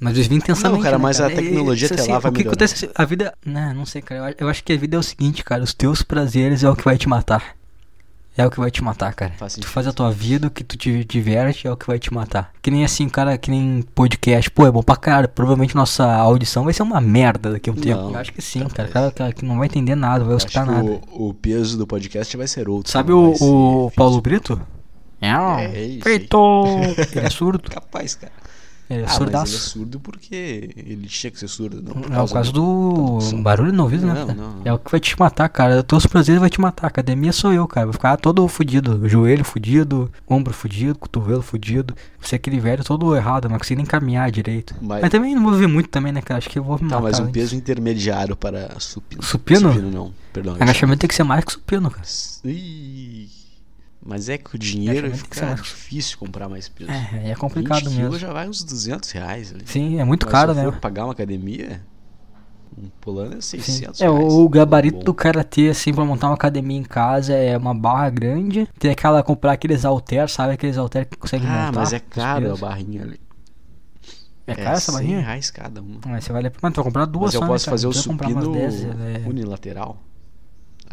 Mas eles vêm intensamente.
Não, cara,
né,
mas a tecnologia
Isso,
até
assim,
lá vai
O que
melhorar.
acontece? A vida. Não, não sei, cara. Eu acho que a vida é o seguinte, cara. Os teus prazeres é o que vai te matar. É o que vai te matar, cara.
Faz
tu faz a tua vida, o que tu te diverte é o que vai te matar. Que nem assim, cara, que nem podcast. Pô, é bom pra caralho. Provavelmente nossa audição vai ser uma merda daqui a um
Não,
tempo. Eu acho que sim, cara. Cara, cara que não vai entender nada, vai escutar nada.
o, o peso do podcast vai ser outro.
Sabe o, o. Paulo Brito?
É, isso
Feito! Ele é surdo. *laughs*
Capaz, cara.
Ele é
Ah, mas ele é
surdaço.
surdo porque ele tinha que ser surdo, não por
É o caso
do...
barulho no ouvido, né?
Não,
cara?
não, não.
É o que vai te matar, cara. Teus prazeres vai te matar. Academia sou eu, cara. Vou ficar todo fudido. Joelho fudido, ombro fudido, cotovelo fudido. Você é aquele velho todo errado, não consigo nem caminhar direito.
Mas-
Mas, também não vou viver muito também, né, cara? Acho que eu vou me
Tá,
matar.
mas um
antes.
peso intermediário para supino.
Supino?
Supino não, perdão.
Agachamento tem que ser mais que supino, cara.
Ih, mas é que o dinheiro
ser
fica difícil comprar mais peso.
É, é complicado
20
mesmo.
já vai uns 200 reais ali.
Sim, é muito
Mas
caro,
se
né?
for pagar uma academia, um pulando é
Sim.
600
É,
reais.
o gabarito
Bom.
do karatê, assim, pra montar uma academia em casa é uma barra grande. Tem aquela, comprar aqueles halter, sabe? Aqueles halter que consegue montar.
Ah, mas é caro a barrinha ali.
É cara essa
100
barrinha?
reais cada uma.
Mas você vai, mas tu vai comprar duas
Mas eu
só, né,
posso
cara?
fazer o supino
10, é-
unilateral.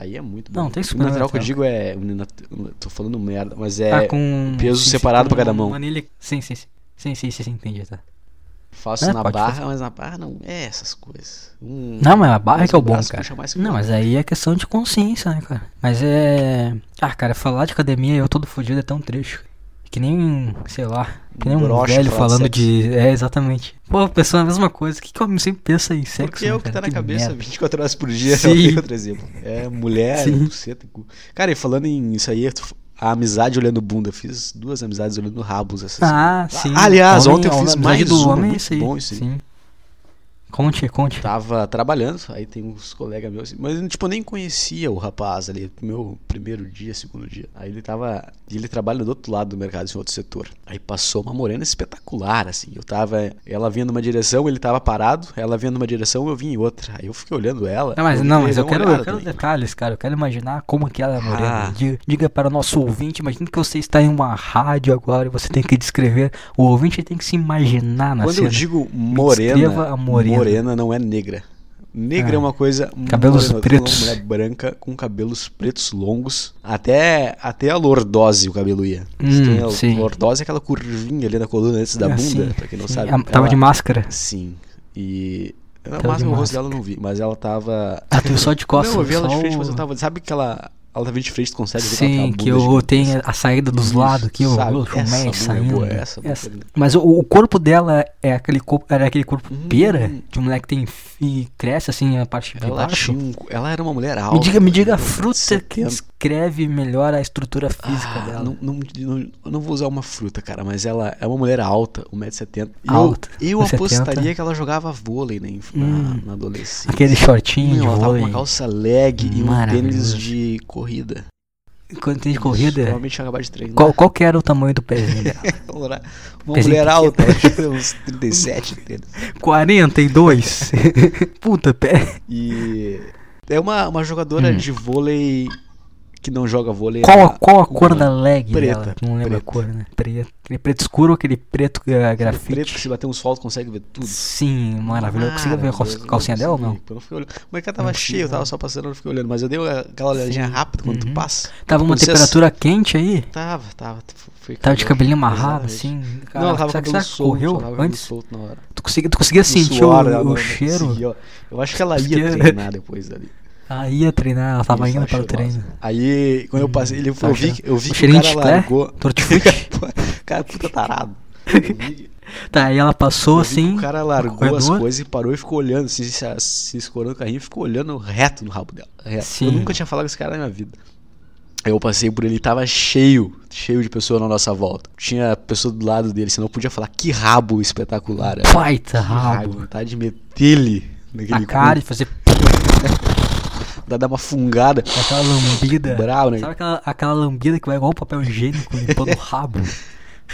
Aí é muito
Não,
bom.
tem supino
Unilateral que eu digo é. Tô falando merda, mas é.
Ah, com
peso
sim,
separado
com
pra cada mão.
Manilha... Sim, sim, sim. Sim, sim, sim, sim, entendi, tá.
Faço
É,
na barra,
fazer.
mas na barra não é essas coisas. Um-
Não, mas a barra
mas
que é o bom, cara. Não, mas aí é questão de consciência, né, cara? Mas é. Ah, cara, falar de academia eu todo fudido é tão triste. Que nem, sei lá, que nem um velho
de
falando
sexo.
de. É, exatamente. Pô, pensando a mesma coisa. O que, que eu sempre penso em sexo?
Porque é
né,
o que
cara?
tá na cabeça
merda.
24 horas por dia,
Sim.
não tem outro exemplo. É mulher,
Sim.
buceta, cu. Cara, e falando em isso aí, a amizade olhando bunda. Fiz duas amizades olhando rabos essa
Ah, sim.
aliás,
Homem-
ontem eu fiz
amizade
mais
do
uma,
homem é
muito
aí.
bom isso aí.
Sim. Conte, conte.
Tava trabalhando, aí tem uns colegas meus, mas tipo, eu nem conhecia o rapaz ali, meu primeiro dia, segundo dia. Aí ele tava. E ele trabalha do outro lado do mercado, em outro setor. Aí passou uma morena espetacular, assim. Eu tava. Ela vinha numa direção, ele tava parado, ela vinha numa direção, eu vinha em outra. Aí eu fiquei olhando ela.
Não, mas,
eu
não, mas eu quero, eu quero
também.
detalhes, cara. Eu quero imaginar como que ela é morena.
Ah.
Diga, diga para o nosso ouvinte, imagina que você está em uma rádio agora e você tem que descrever. O ouvinte tem que se imaginar na
Quando
cena.
eu digo morena,
descreva a morena.
Não é negra. Negra
Ah.
é uma coisa.
Cabelos
morena,
pretos.
Uma mulher branca com cabelos pretos longos. Até, até a lordose o cabelo ia.
Hum,
tem a
sim.
lordose é aquela curvinha ali na coluna antes da
Ah,
bunda,
sim,
pra quem não
sim.
sabe.
Ah, Tava
Ela-
de máscara.
Sim. E.
De
máscara o rosto dela eu não vi, mas ela tava.
Ah, tu só de costas.
Não, eu vi ela de frente,
o-
mas eu tava. Sabe que ela. Ela tava de frente, tu consegue ver ela
Sim, que eu tenho a saída dos lados aqui, o chumé
é
saindo.
essa
Essa-. Mas o, o corpo dela é aquele corpo, era aquele corpo
Hum.
pera, de um moleque que tem e cresce assim a parte de
Ela,
baixo.
tinha um- ela era uma mulher alta.
Me diga, me diga a
de
fruta que
70.
descreve melhor a estrutura física
Ah,
dela.
Não, não, não, eu não vou usar uma fruta, cara, mas ela é uma mulher alta, 1,70m. E
Alta,
eu, eu
1,70.
apostaria que ela jogava vôlei na, inf- na,
Hum.
na adolescência.
Aquele shortinho
Não, ela
de
tava com
vôlei.
uma calça leg e um tênis de corrida.
Quando tem de corrida,
Provavelmente tinha acabado de treinar.
qual, qual que era o tamanho do pezinho *laughs* dela?
Uma mulher alta, uns 37 tênis.
42? Puta, pé.
E é uma, uma jogadora
Hum.
de vôlei que não joga vôlei.
Qual, a-
ela-
qual a cor da leg
preta,
dela? Não lembro a
preta.
cor, né? Preto. Aquele preto escuro ou aquele preto uh, grafite?
preto que se bater um sol consegue ver tudo.
Sim, maravilhoso. Conseguiu ver a calcinha dela ou não?
Eu não fiquei olhando. O mercado tava
Não
cheio, eu tava
não.
só passando, eu não fiquei olhando. Mas eu dei aquela olhadinha
Sim.
rápida quando
Uhum.
tu passa.
Tava uma temperatura quente aí?
Tava, tava. Foi
Tava de cabelinho amarrado, assim?
Não, ela tava com solto.
correu
cabelo
antes?
solto na hora.
Tu conseguia, tu conseguia sentir o,
não
cheiro?
Eu acho que ela ia treinar depois dali.
Ah, ia treinar, ela tava
Isso,
indo para o treino.
Aí, quando eu passei, ele, eu vi, eu vi
Um
que o cara largou. *laughs* Cara, puta tarado. *laughs*
Tá, aí ela passou
eu
assim.
O cara largou as coisas e parou e ficou olhando, assim, se, se escorando o carrinho e ficou olhando reto no rabo dela. reto.
Sim.
Eu nunca tinha falado com esse cara na minha vida. Aí eu passei por ele, tava cheio, cheio de pessoas na nossa volta. Tinha pessoa do lado dele, senão eu podia falar que rabo espetacular. era.
Baita rabo.
vontade de meter-lhe naquele
Na cara e fazer
dar dar uma fungada.
aquela lambida.
Bravo, né?
Sabe aquela, aquela lambida que vai igual um papel higiênico limpando o *laughs* rabo?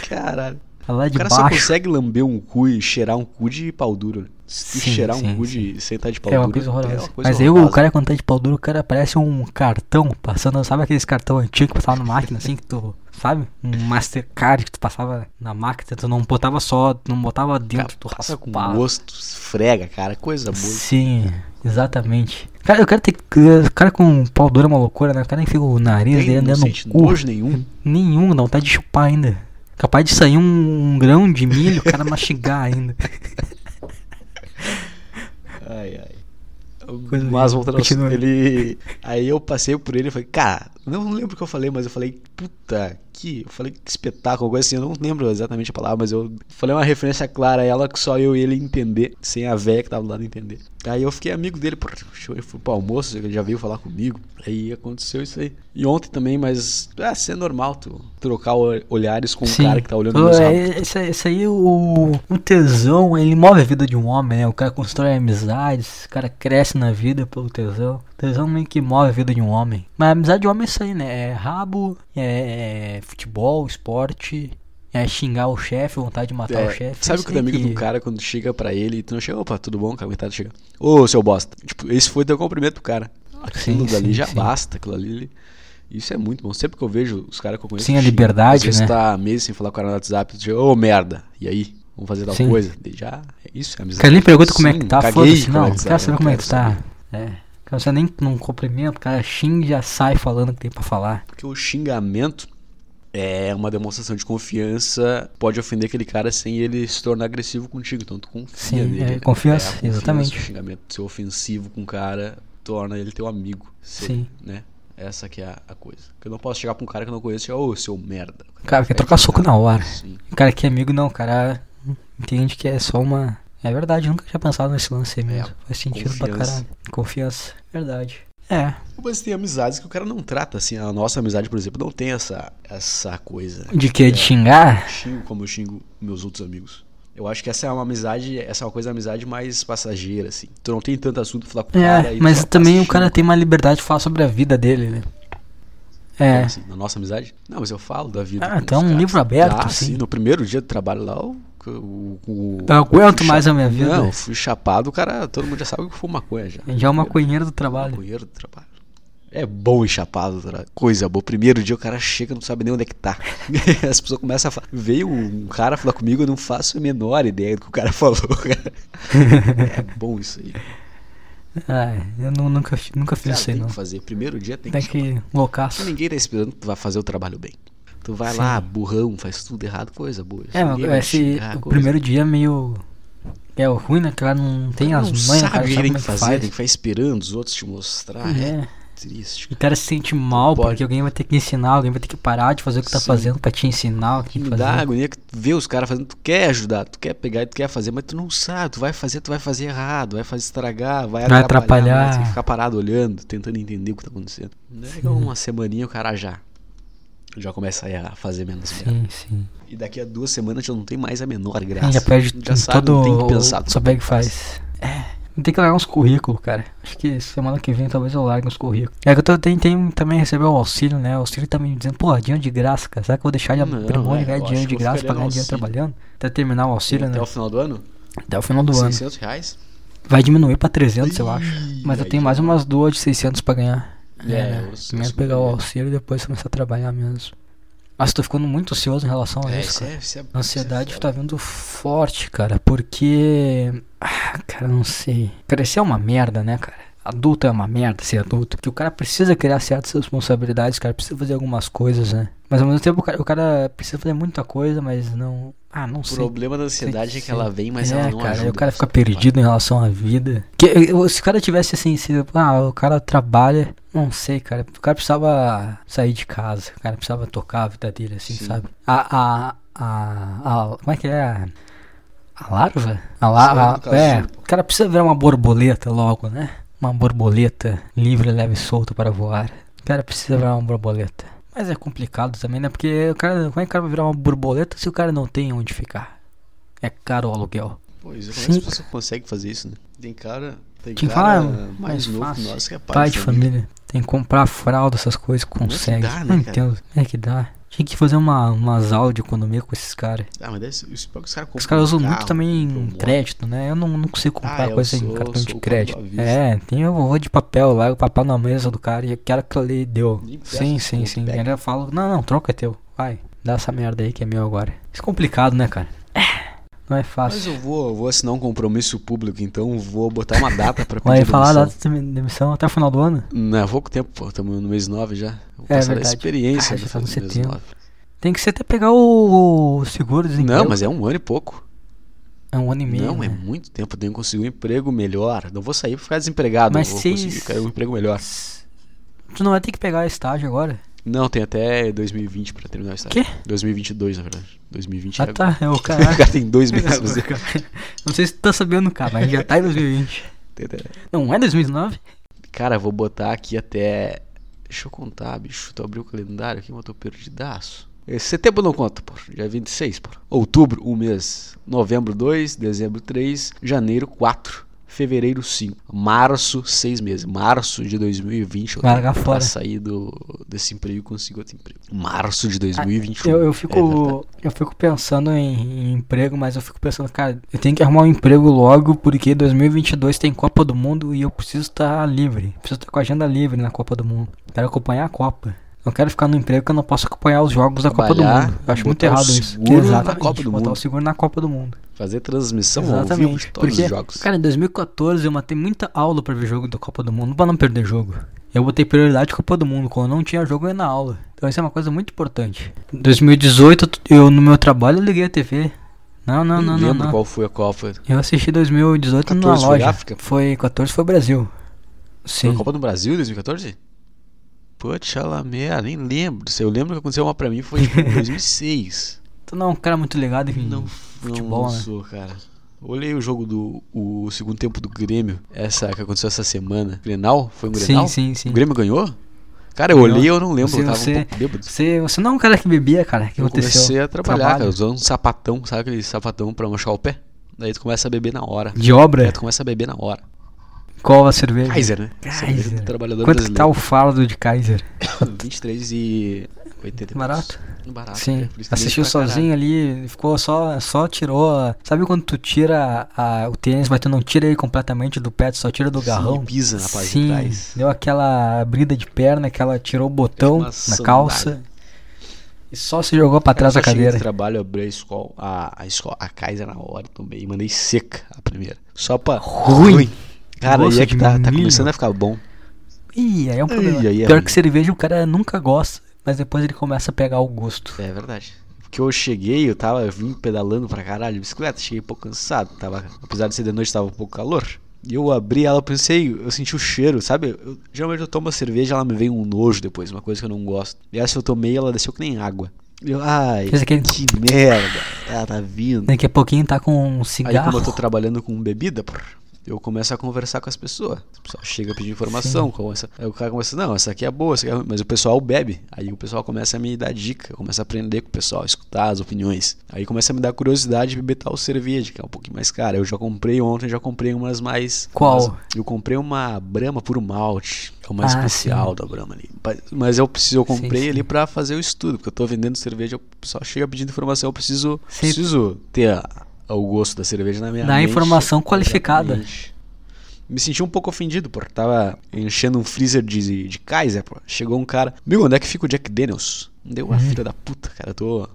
Caralho.
Lá
O
de
cara só
baixo.
consegue lamber um cu e cheirar um cu de pau duro. Se
Sim,
cheirar
sim,
um cu
sim.
de sem estar de pau
É uma coisa horrorosa.
é uma coisa
Mas aí o
horrorosa.
cara quando tá de pau duro, o cara parece um cartão passando, sabe aqueles cartão antigo que passava na máquina assim que tu, sabe? Um Mastercard que tu passava na máquina, tu não botava só, tu não botava dentro, tu
passa com gosto, esfrega, cara, coisa boa.
Sim, exatamente. Cara, eu quero ter. Cara com pau duro é uma loucura, né? O cara enfia o nariz dele
não
dentro
sente
do cu.
nenhum.
Nenhum, dá vontade de chupar ainda. Capaz de sair um, um grão de milho, o cara *laughs* mastigar ainda.
Ai, ai. Mas voltando ao ele. Aí eu passei por ele e falei, cara, não, não lembro o que eu falei, mas eu falei, puta, que. Eu falei que espetáculo, coisa assim, eu não lembro exatamente a palavra, mas eu falei uma referência clara a ela que só eu e ele entender, sem a véia que tava do lado entender. Aí eu fiquei amigo dele, por eu fui pro almoço, ele já veio falar comigo. Aí aconteceu isso aí. E ontem também, mas é ser normal tu trocar o- olhares com um cara que tá olhando
Pô,
meus
é, isso aí, o, o tesão, ele move a vida de um homem, né? O cara constrói amizades, o cara cresce na vida pelo tesão. O tesão meio que move a vida de um homem. Mas a amizade de homem é isso aí, né? É rabo, é, é futebol, esporte, é xingar o chefe, vontade de matar o
É,
chefe.
sabe
isso
quando é
aí
amigo
que-
do cara, quando chega pra ele e tu não chega, opa, tudo bom? Cara, tá chega. Ô, seu bosta. Tipo, esse foi teu cumprimento pro cara. Aquilo
Sim,
dali
sim,
já
sim.
basta, aquilo ali. Isso é muito bom. Sempre que eu vejo os caras que eu conheço.
Sim, a liberdade,
Às vezes
né?
tá meses sem falar com o cara no WhatsApp, tu chega, ô merda, e aí? Vamos fazer tal coisa? Daí já, é isso, é
O
amizade.
cara nem pergunta como é que tá, foda-se, não.
é
Quero
que tá,
saber como é que tá. É. Cara, Você nem não cumprimenta, o cara xinga e já sai falando o que tem pra falar.
Porque o xingamento é uma demonstração de confiança, pode ofender aquele cara sem ele se tornar agressivo contigo. Então tu confia
Sim,
nele.
é, confiança,
a confiança,
exatamente.
O xingamento ser ofensivo com o cara torna ele teu amigo. ser,
Sim.
Né? Essa que é a, coisa. Que eu não posso chegar pra um cara que eu não conheço e chegar, ô, seu merda.
Cara, quer
É
trocar soco na hora.
Sim.
O cara que é amigo, não, o cara entende que é só uma. É verdade, nunca tinha pensado nesse lance aí mesmo. Faz sentido pra
confiança.
caralho. Confiança. Verdade. É.
Mas tem amizades que o cara não trata assim. A nossa amizade, por exemplo, não tem essa, essa coisa.
De que? De xingar?
xingo como eu xingo meus outros amigos. Eu acho que essa é uma amizade, essa é uma coisa amizade mais passageira, assim. Tu não tem tanto assunto pra falar com o cara.
É,
e
mas
só
também o cara tem uma liberdade de falar sobre a vida dele, né? É.
Assim, na nossa amizade? Não, mas eu falo da vida.
Ah, então é um
caras.
livro aberto,
Ah,
assim.
sim. No primeiro dia de trabalho lá, o. o, o
Eu aguento mais a minha vida.
Não, fui chapado, o cara, todo mundo já sabe que eu fui maconha já.
Já é o maconheiro do trabalho.
Maconheiro do trabalho. É bom ir chapado, tra- coisa boa. Primeiro dia o cara chega, não sabe nem onde é que tá. *laughs* As pessoas começam a falar. Veio um cara falar comigo, eu não faço a menor ideia do que o cara *laughs* falou. cara. é bom isso aí.
Ah, eu nu- nunca, nunca fiz
Cara,
isso aí,
tem
não.
que fazer. Primeiro dia tem
Tem
que chapar.
que loucaço.
Ninguém tá esperando que tu vai fazer o trabalho bem. Tu vai
Sim.
lá, burrão, faz tudo errado, coisa boa.
É, mas esse,
xingar,
o
coisa.
primeiro dia é meio. É o ruim, né? Que cara não tem
não
as manhas,
sabe
cara,
o que
sabe
tem que
é que
fazer,
faz.
tem que ficar esperando os outros te mostrar. É,
É.
triste.
E o cara se sente mal porque alguém vai ter que ensinar, alguém vai ter que parar de fazer o que tá
Sim.
fazendo pra te ensinar o que
me
fazer.
dá agonia que tu vê os caras fazendo, tu quer ajudar, tu quer pegar e tu quer fazer, mas tu não sabe, tu vai fazer, tu vai fazer errado, vai fazer estragar, vai,
Vai
atrapalhar,
atrapalhar.
que ficar parado olhando, tentando entender o que tá acontecendo. Daí uma semaninha o cara já já começa a fazer menos merda.
Sim, sim.
E daqui a duas semanas já não tem mais a menor graça.
já perde
já sabe,
todo
não tem que pensar.
o saber que faz. É, tem que largar uns currículos, cara. Acho que semana que vem talvez eu largue uns currículos. É que eu tô, tem, tem também receber o auxílio, né? O auxílio tá me dizendo, pô, dinheiro de graça, cara. Será que eu vou deixar de abrir mão
é,
de ganhar
eu
dinheiro de graça pra ganhar dinheiro trabalhando? Até terminar o auxílio,
Até
né?
o final do ano?
Até o final do ano.
600 reais?
Vai diminuir pra 300, eu acho. Mas eu tenho mais
já-
umas duas de 600 pra ganhar.
É,
É, né?
eu
pegar o auxílio e depois começar a trabalhar mesmo. Mas tô ficando muito ansioso em relação a
É,
isso,
isso
cara.
é, isso é,
A ansiedade
isso é
tá vindo forte, cara, porque. Ah, cara, não sei. Crescer é uma merda, né, cara? Adulto é uma merda ser adulto. Porque o cara precisa criar certas responsabilidades, cara. Precisa fazer algumas coisas, né? Mas ao mesmo tempo o cara, o cara precisa fazer muita coisa, mas não. Ah, não
O
sei.
problema da ansiedade é que ela vem, mas
é,
ela não
cara,
ajuda.
O cara fica perdido em relação à vida. Que, se o cara tivesse assim, se, ah, o cara trabalha, não sei, cara. O cara precisava sair de casa. O cara precisava tocar a vida dele, assim,
Sim.
sabe? A, a, a, a- Como é que é? A larva? A larva. É, o cara precisa virar uma borboleta logo, né? Uma borboleta livre, leve e solta para voar. O cara precisa virar uma borboleta. Mas é complicado também, né? Porque o cara, como é que o cara vai virar uma borboleta se o cara não tem onde ficar? É caro o aluguel.
Pois é, como é
Sim.
que pessoas conseguem fazer isso, né? Tem cara, tem
Quem
cara
fala,
mais
mais
novo
fácil.
que nós que é pai,
Pai de família. Tem que comprar fralda, essas coisas,
é
consegue.
dá, né,
não
cara?
entendo. É que dá. Tinha que fazer uma, umas aulas de economia com esses caras.
Ah, mas deve que os caras
Os caras usam
um
muito
carro,
também
um
crédito, né? Eu não, não consigo comprar
Ah,
coisa em
sou-
cartão
sou
de crédito. É, tem o rolo de papel lá, o papel na mesa do cara e aquela que ali deu. Sim, sim, sim. eu falo, não, não, troca é teu. Vai, dá essa merda aí que é meu agora. Isso é complicado, né, cara? É, Não é
Mas
fácil.
eu vou, eu vou assinar um compromisso público, então vou botar uma data pra *laughs*
Vai
pedir
falar da
demissão.
data de demissão até o final do ano?
Não, há pouco tempo, pô. Estamos no mês 9 já. Vou
É
passar a
verdade.
experiência
Ah, já tá no
mês
setembro.
9.
Tem que ser até pegar o, o seguro de
Não, mas é um ano e pouco.
É um ano e meio.
não, é
né?
muito tempo. Eu tenho que conseguir um emprego melhor. Não vou sair pra ficar desempregado.
Mas
vou
se-
conseguir um emprego melhor.
Tu não vai ter que pegar estágio agora?
Não, tem até 2020 pra terminar o estágio.
Quê?
2022, na verdade. 2020
Ah
é
tá, é o *laughs*
O
cara.
cara tem dois meses. *laughs*
Não sei se tu tá sabendo, cara, mas já tá em 2020. Não é 2019?
Cara, vou botar aqui até. Deixa eu contar, bicho. Tu abriu o calendário aqui, mas eu tô perdidaço. Setembro não conta, pô. Dia 26, pô. Outubro, um mês. Novembro, 2. Dezembro, 3. Janeiro, 4. Fevereiro, 5. Março, 6 meses. Março de 2020. Eu tenho
fora.
sair do, desse emprego e conseguir outro emprego. Março de 2021.
Eu, eu
É verdade.
fico. eu fico pensando em, em emprego, mas eu fico pensando, cara, eu tenho que arrumar um emprego logo, porque 2022 tem Copa do Mundo e eu preciso estar livre. Preciso estar com a agenda livre na Copa do Mundo. Quero acompanhar a Copa. Não quero ficar no emprego que eu não posso acompanhar os jogos da Copa do Mundo. Eu acho muito errado isso.
seguro na
Exatamente.
Copa do
botar
Mundo.
o seguro na Copa do Mundo.
Fazer transmissão ao vivo
Exatamente.
de todos
Porque,
os jogos.
cara, em 2014 eu matei muita aula pra ver jogo da Copa do Mundo, pra não perder jogo. Eu botei prioridade Copa do Mundo, quando não tinha jogo eu ia na aula. Então isso é uma coisa muito importante. Em 2018 eu no meu trabalho eu liguei a TV. Não, não, não, não,
lembro
não.
qual foi a Copa.
Eu assisti 2018 na
14 foi
loja.
África?
Foi 14 foi Brasil.
Foi
Sim.
a Copa do Brasil em 2014? Pô, Chalamet, nem lembro. Eu lembro que aconteceu uma pra mim, foi tipo, em *laughs* 2006.
Tu não é um cara muito ligado em
Não,
futebol,
não
né?
sou, cara. Olhei o jogo do o segundo tempo do Grêmio, essa que aconteceu essa semana. Grenal? Foi um Grenal?
Sim, sim, sim.
O Grêmio ganhou? Cara, eu olhei eu não lembro,
Você-
eu tava
você-
um pouco bêbado.
Você, você não é um cara que bebia, cara. O que
Eu
aconteceu?
comecei a trabalhar,
Trabalho.
cara, usando um sapatão, sabe aquele sapatão pra machucar o pé? Daí tu começa a beber na hora.
De
Daí
obra?
tu começa a beber na hora.
Qual a cerveja?
Kaiser, né?
Kaiser. Quanto que tá o
brasileiro.
fardo de Kaiser? *laughs*
23 e 80 e
Barato?
Barato.
Sim.
é,
Assistiu sozinho ali, ficou só, só tirou. a- Sabe quando tu tira a- o tênis, mas tu não tira ele completamente do pé, tu só tira do
Sim,
garrão?
pisa na parte de
Sim,
trás.
deu aquela abrida de perna que ela tirou o botão na
sandália.
calça e só se jogou pra trás da
Eu
cadeira.
de trabalho, abri a escola, a, a, escola, a Kaiser na hora também. Mandei seca a primeira. Só pra.
Ruim.
Cara,
Gosto
aí é que tá, tá começando a ficar bom.
Ih, aí é um problema.
aí é
Pior
ruim.
que cerveja o cara nunca gosta, mas depois ele começa a pegar o gosto.
É verdade. Porque eu cheguei, eu tava, eu vim pedalando pra caralho de bicicleta, cheguei um pouco cansado. Tava, apesar de ser de noite, tava um pouco calor. E eu abri ela, eu pensei, eu senti o cheiro, sabe? Eu- geralmente eu tomo cerveja, ela me vem um nojo depois, uma coisa que eu não gosto. E essa eu tomei, ela desceu que nem água. Eu, ai,
aquele-
que merda, ela tá vindo.
Daqui a pouquinho tá com um
Aí
cigarro.
como eu tô trabalhando com bebida, pô, eu começo a conversar com as pessoas. O pessoal chega a pedir informação, começa, aí o cara começa, não, essa aqui é boa, essa aqui é ruim, mas o pessoal bebe. Aí o pessoal começa a me dar dica, começa a aprender com o pessoal, escutar as opiniões. Aí começa a me dar curiosidade de beber tal cerveja, que é um pouquinho mais cara. Eu já comprei ontem, já comprei umas mais...
Qual?
umas- eu comprei uma Brahma puro malte, é o mais
Ah,
especial
sim.
da Brahma ali. Mas eu preciso, eu comprei
sim.
ali pra fazer o estudo, porque eu tô vendendo cerveja, o pessoal chega pedindo informação, eu preciso,
Sim.
preciso ter a- o gosto da cerveja na minha
Dá
mente.
informação qualificada.
Exatamente. Me senti um pouco ofendido, pô. Tava enchendo um freezer de, de Kaiser, pô. Chegou um cara. Meu, onde é que fica o Jack Daniels? Deu uma
Uhum.
filha da puta, cara. Eu tô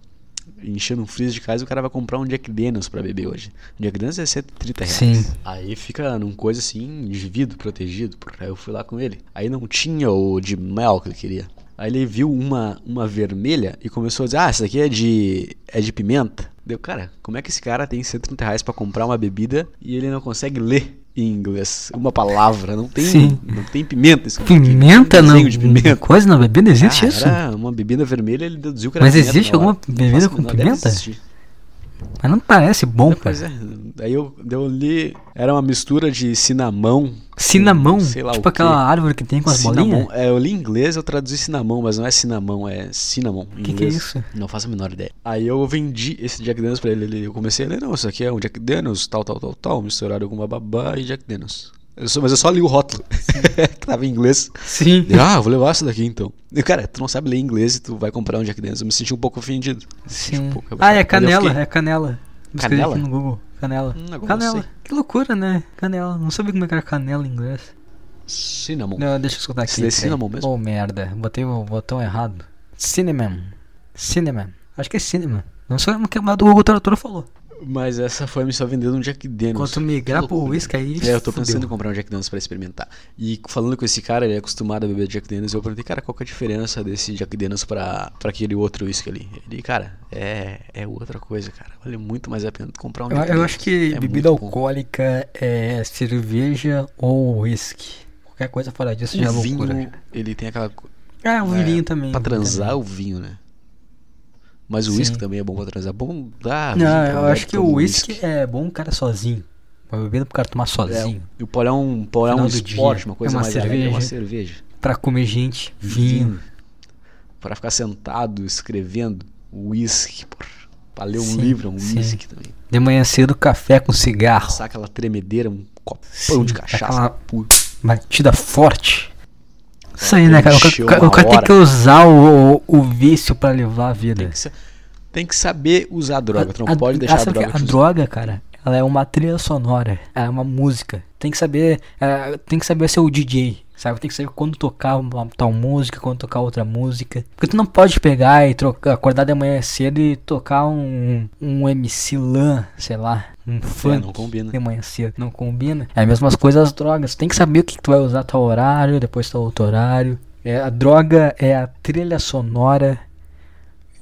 enchendo um freezer de Kaiser o cara vai comprar um Jack Daniels pra beber hoje. Um Jack Daniels é 130 reais.
Sim.
Aí fica num coisa assim, vidro protegido. Aí eu fui lá com ele. Aí não tinha o de mel que ele queria. Aí ele viu uma, uma vermelha e começou a dizer: Ah, essa aqui é de, é de pimenta. Deu, cara, como é que esse cara tem 130 reais pra comprar uma bebida e ele não consegue ler em inglês uma palavra? Não tem,
Sim.
não tem pimenta. aqui,
Pimenta
não de pimenta.
Coisa na bebida existe
Ah,
isso?
Uma bebida vermelha, ele deduziu que era
Mas
pimenta
existe alguma bebida com
deve
pimenta?
existir.
Mas não parece bom,
Não, Pois
cara.
é. Daí eu, eu li. Era uma mistura de cinamão.
Cinamão?
com sei lá
tipo
o
aquela árvore que tem com as
Cinnamon.
bolinhas?
É, eu li em inglês, eu traduzi cinamão, mas não é cinamão, é cinnamon. em
Que que é isso?
Não faço a menor ideia. Aí eu vendi esse Jack Daniels pra ele. ele- Eu comecei a ler, não, isso aqui é um Jack Daniels, tal, tal, tal, tal, misturado com bababá e Jack Daniels. Eu só- mas eu só li o rótulo, *laughs* que tava em inglês.
Sim.
Eu, ah, eu vou levar essa daqui então. E, cara, tu não sabe ler inglês e tu vai comprar um Jack Daniels. Eu me senti um pouco ofendido.
Sim.
um pouco
Ah, é
eu
canela,
fiquei-
é canela.
Canela?
aqui no Google. Canela.
Hum,
canela. Que loucura, né? Canela. Não sabia como é que era canela em inglês.
Cinnamon.
Não, deixa eu escutar aqui. Peraí.
cinnamon mesmo?
Oh, merda. Botei o botão errado. Cinnamon. Cinnamon. Acho que é cinnamon. Não sei o que o do Google Tradutor falou.
Mas essa foi me só vendendo um Jack Daniels.
Enquanto migrar pro whisky aí.
É, eu tô
fudeu.
pensando em comprar um Jack Daniels pra experimentar. E falando com esse cara, ele é acostumado a beber Jack Daniels, eu perguntei, cara, qual que é a diferença desse Jack Daniels pra, pra aquele outro whisky ali? Ele, cara, é, é outra coisa, cara. Vale muito mais a pena comprar um
Eu,
Jack
eu
Daniels.
acho que
É
bebida
muito bom.
alcoólica é cerveja ou whisky. Qualquer coisa fora disso já é
O
loucura.
vinho, ele tem aquela...
Ah, o
é,
vinho também.
Pra
vinho
transar,
também.
o vinho, né? Mas o whisky também é bom pra transar. Bom, dá.
Não, eu acho que o whisky é bom o cara sozinho. Uma bebida pro cara tomar sozinho.
É, o pó é um, pó é um esporte, uma coisa
É uma
mais alegre, é uma
cerveja.
cerveja.
Pra comer gente, vinho.
Para ficar sentado escrevendo porra. Pra ler um
Sim,
livro, um
sim.
whisky também.
De manhã cedo, café com cigarro.
Passar aquela tremedeira, um copão
Sim,
de cachaça.
aquela- Batida forte. Isso aí, né, cara? O ca-
encher
ca-
uma
O cara tem que usar o, o, o vício pra levar a vida.
Tem que, tem que saber usar a droga. Tu não pode deixar a, droga.
a droga, cara, ela é uma trilha sonora, é uma música. Tem que saber, é, tem que saber ser o DJ, sabe? Tem que saber quando tocar uma tal música, quando tocar outra música. Porque tu não pode pegar e trocar, acordar de manhã cedo e tocar um, um MC Lan, sei lá, um funk
É, não combina.
de manhã cedo. Não combina. É a mesma coisa as drogas. Tem que saber o que, que tu vai usar tal horário, depois tal outro horário. É, a droga é a trilha sonora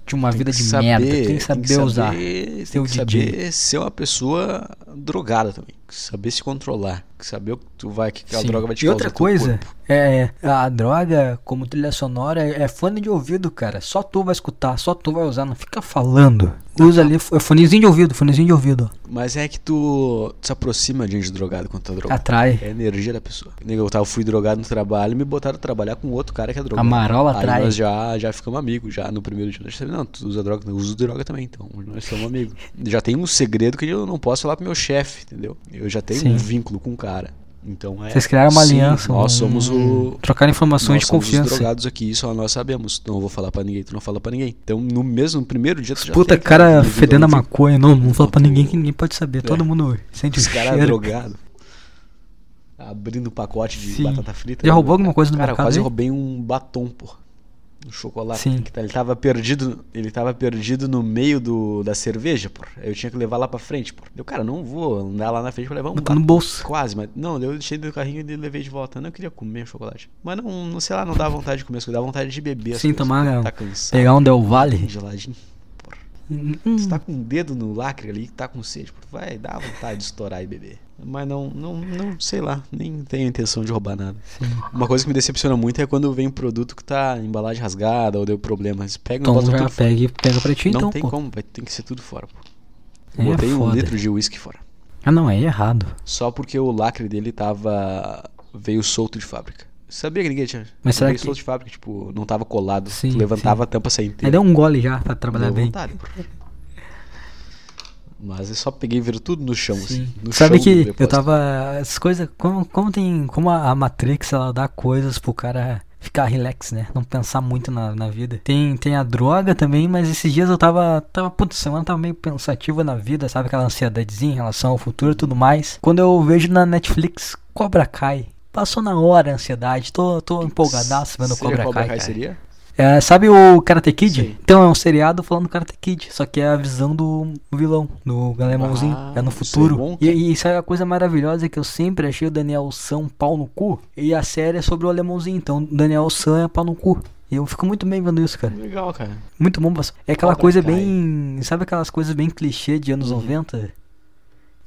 de uma
Tem
vida
que
de
saber-
merda. Tem que saber usar.
Tem
Ser o
que
DJ.
saber ser uma pessoa drogada também. Saber se controlar. Saber o que tu vai, que a
Sim.
droga vai te
E outra coisa,
corpo.
é a droga como trilha sonora é é fone de ouvido, cara. Só tu vai escutar, só tu vai usar, não fica falando. Usa ali, é fonezinho de ouvido, fonezinho de ouvido.
Mas é que tu se aproxima de gente drogada quando tá drogado.
Atrai.
É a energia da pessoa. Eu tava, fui drogado no trabalho e me botaram pra trabalhar com outro cara que é drogado.
A marola
Aí
atrai.
nós já, já ficamos amigos, já no primeiro dia. Nós não, tu usa droga, eu uso droga também, então nós somos amigos. já tem um segredo que eu não posso falar pro meu chefe, entendeu? Eu já tenho
Sim.
um vínculo com o cara. Então é.
Vocês criaram uma
Sim,
aliança.
Nós
um-
somos o.
Trocar informações
Nós
de
somos os
confiança.
drogados aqui, só nós sabemos. Eu vou falar pra ninguém, tu não fala pra ninguém. Então no mesmo, no primeiro dia tu já
Puta,
tem
cara fedendo a maconha. Não, não fala pra ninguém que ninguém pode saber. Todo
É.
mundo sente o
Os caras
cheiro.
drogados. Abrindo um pacote de
Sim.
batata frita.
Já roubou alguma coisa no
Cara,
mercado
quase
aí?
roubei um batom, pô. Um chocolate.
Sim.
Que tá- Ele tava perdido. Ele tava perdido no meio do, da cerveja. Aí Eu tinha que levar lá pra frente, pô. Eu, cara, não vou andar lá na frente pra levar um
Botou no bolso.
Quase, mas não, eu deixei do carrinho e levei de volta. Eu não queria comer chocolate. Mas não, não sei lá, não dá vontade de comer as coisas, dá vontade de beber.
Sim, tomar,
Tá cansado.
Pegar um Del Valle.
geladinho.
Hum,
Você tá com um dedo no lacre ali, tá com sede, pô. vai dar vontade de estourar e beber. Mas não, não, não, sei lá, nem tenho intenção de roubar nada. Uma coisa que me decepciona muito é quando vem um produto que tá embalagem rasgada ou deu problema. Eles pegam e
Então já pega, pega pra ti
Não
então,
tem
pô.
como, vai, tem que ser tudo fora, pô.
Aí é
Botei um litro de uísque fora.
Ah não, aí é errado.
Só porque o lacre dele tava. veio solto de fábrica. Sabia que ninguém tinha.
Mas será
veio
que-
solto de fábrica, tipo, não tava colado.
Sim,
levantava
sim.
a tampa sem
Aí
inteira.
deu um gole já pra trabalhar
Deu
bem.
vontade, pô. Mas eu só peguei e tudo no chão, assim.
Sim.
No
Sabe
chão
que eu tava. As coisas. Como, como tem. Como a Matrix ela dá coisas pro cara ficar relax, né? Não pensar muito na, na vida. Tem, tem a droga também, mas esses dias eu tava. Tava, putz, semana tava meio pensativa na vida, sabe? Aquela ansiedadezinha em relação ao futuro e tudo mais. Quando eu vejo na Netflix Cobra Kai. Passou na hora a ansiedade, tô, tô empolgadaço vendo
Seria
Cobra, Kai. cara.
seria?
É, sabe o Karate Kid?
Sim.
Então é um seriado falando do Karate Kid, só que é a visão do vilão, do alemãozinho,
Ah,
é no
é
futuro.
bom,
e, e é a coisa maravilhosa que eu sempre achei o Daniel San pau no cu, e a série é sobre o alemãozinho, então o Daniel San é pau no cu. E eu fico muito bem vendo isso, cara.
Legal, cara.
Muito bom. É aquela
Cobra
coisa bem. Sabe aquelas coisas bem clichê de anos
Uhum.
90?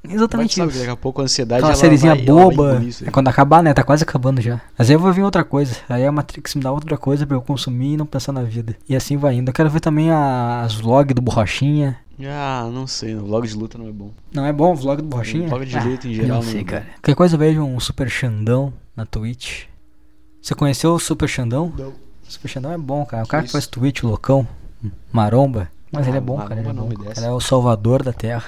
Mas
Exatamente
sabe
isso.
que daqui a pouco a ansiedade
Aquela
ela
sériezinha boba. É quando acabar, né? Tá quase acabando já. Mas aí eu vou vir outra coisa. Aí a Matrix me dá outra coisa pra eu consumir e não pensar na vida. E assim vai indo. Eu quero ver também a- as vlogs do Borrachinha.
Ah, não sei. O vlog de luta não é bom.
Não é bom o vlog do Borrachinha?
Vlog de
Ah,
luta em geral
não
não
sei,
é bom.
cara. Qualquer coisa eu vejo um Super Xandão na Twitch. Você conheceu o Super Xandão?
Não.
O Super Xandão é bom, cara. O cara que
Isso.
faz Twitch, loucão, maromba. Mas
Ah,
ele é bom, cara. Ele é
não
bom. cara é o salvador da terra.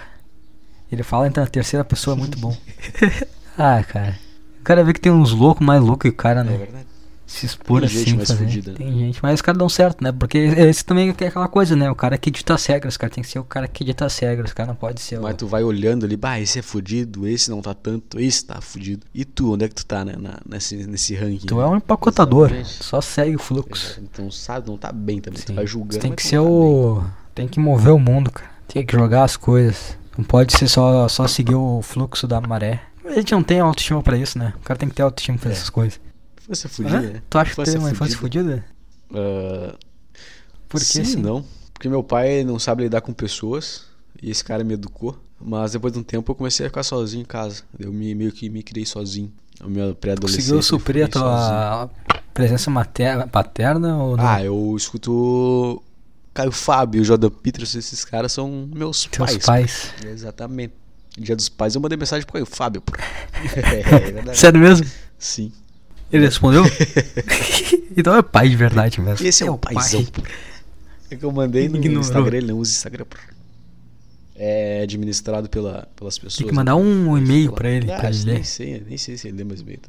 Ele fala então a terceira pessoa é muito bom. *laughs* ah, cara. O cara vê que tem uns loucos mais loucos que o cara,
É
né?
verdade.
Se expor
Tem
assim,
gente mais
fazer.
fudida, né?
Tem gente, mas os caras dão certo, né? Porque esse também é aquela coisa, né? O cara que dita as regras, cara tem que ser o cara que dita as regras, o cara não pode ser o...
Mas tu vai olhando ali, bah, esse é fudido, esse não tá tanto, esse tá fudido. E tu, onde é que tu tá né, na- nesse, nesse ranking?
Tu é um empacotador,
Exatamente.
só segue o fluxo.
Então sabe, não tá bem também.
Sim.
Tu vai julgando.
Você tem que
tu
ser
tá
o. Tem que mover o mundo, cara. Tem que jogar as coisas. Não pode ser só, só seguir o fluxo da maré. A gente não tem autoestima pra isso, né? O cara tem que ter autoestima pra
É.
essas coisas.
Infância fudida, né?
Tu acha que teve uma infância
fudida.
fudida?
Ah,
Por que
sim,
sim?
não. Porque meu pai não sabe lidar com pessoas. E esse cara me educou. Mas depois de um tempo eu comecei a ficar sozinho em casa. Eu me, meio que me criei sozinho. A minha pré-adolescência.
Conseguiu suprir a
fiquei sozinho.
tua presença materna, paterna ou não?
Ah, eu escuto Caio Fábio, Jordan Peterson, esses caras são meus
Teus
pais.
pais.
Exatamente. Dia dos pais eu mandei mensagem pro Caio Fábio. *laughs* é verdade.
Sério mesmo?
Sim.
Ele respondeu? *laughs* então é pai de verdade mesmo.
Esse é, o paizão. pô. É que eu mandei no
Ignorou.
Instagram, ele não usa Instagram. É administrado pela, pelas pessoas.
Tem que mandar um e-mail pra ele,
Ah,
pra ele
nem sei, nem sei se ele lê mais e-mail.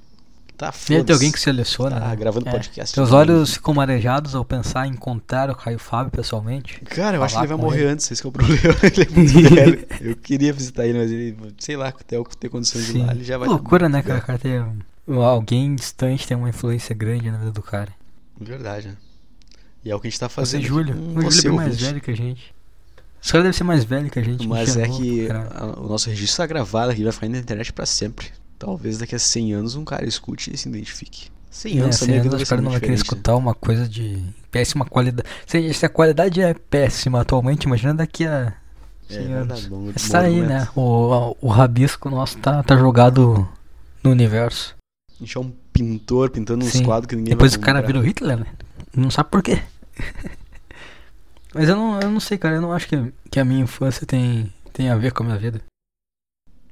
Tá
Deve
foda
ter alguém que seleciona.
Tá
né?
gravando
É.
podcast.
Teus
também.
olhos ficam marejados ao pensar em encontrar o Caio Fábio pessoalmente.
Cara, eu acho que ele vai morrer
ele.
antes, esse que é o problema. *laughs* ele é muito *laughs* velho. Eu queria visitar ele, mas ele, sei lá, até eu ter condições de ir lá, ele já vai.
Loucura, né, cara? O cara alguém distante tem uma influência grande na vida do cara.
Verdade, né? E é o que a gente tá
Você,
fazendo.
Júlio.
aqui com
O Júlio é
você,
mais velho que a gente. Esse cara deve ser mais velho que a gente.
Mas é que a- o nosso registro tá gravado aqui, vai ficar na internet pra sempre. Talvez daqui a 100 anos um cara escute e se identifique. 100
É,
anos
cem
também a
anos
vida
o cara não vai querer
né?
escutar uma coisa de péssima qualidade. Se, se a qualidade é péssima atualmente, imagina daqui a
É
Sim,
verdade, bom,
Mas
bom
tá aí, né? O, o rabisco nosso tá, tá jogado no universo.
A gente é um pintor pintando uns
Sim.
quadros que ninguém
Depois
vai
o cara vira o Hitler, né? Não sabe por quê. Mas eu não, eu não sei, cara. Eu não acho que, que a minha infância tem, tem a ver com a minha vida.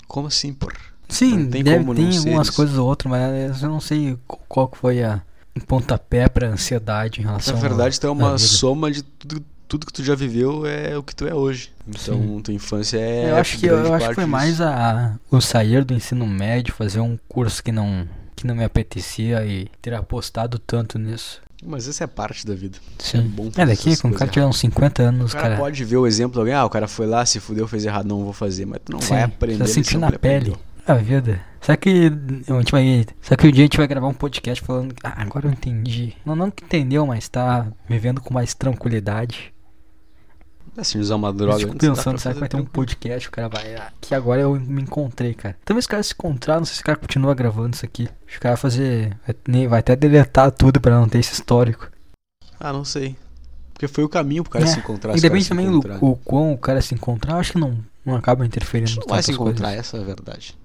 Como assim, porra?
Sim,
Não tem
deve
como não
algumas
isso.
coisas ou outras, mas eu não sei qual- foi a um pontapé pra ansiedade em
Na
relação
verdade, tu é uma soma de tudo, tudo que tu já viveu é o que tu é hoje. Então,
Sim.
tua infância é.
eu acho que, eu acho que foi
disso.
mais a, o sair do ensino médio, fazer um curso que não, que não me apetecia e ter apostado tanto nisso.
Mas essa é parte da vida.
Sim.
bom
É, daqui, quando o cara tiver uns 50 anos,
O cara,
cara.
pode ver o exemplo de alguém, ah, o cara foi lá, se fudeu, fez errado, não vou fazer. Mas tu não
sim,
vai aprender.
já
a lição
sentir
que
na
ele
pele
aprendeu.
A vida. Será que a gente vai. Será que um dia a gente vai gravar um podcast falando. Ah, agora eu entendi. Não, não que entendeu, mas tá vivendo com mais tranquilidade.
Assim, usar uma
Eu
droga.
fico
antes dá
pensando, será que vai ter um podcast? O cara vai. Ah, que agora eu me encontrei, cara. Também os caras se encontraram, não sei se o cara continua gravando isso aqui. Acho que o cara vai fazer. Vai, até deletar tudo pra não ter esse histórico.
Ah, não sei. Porque foi o caminho pro cara
É,
se encontrar.
E depende também do
encontrar.
o quão o cara se encontrar, eu acho que não, não acaba
A
interferindo
gente
em
não vai se encontrar,
coisas.
essa é a verdade.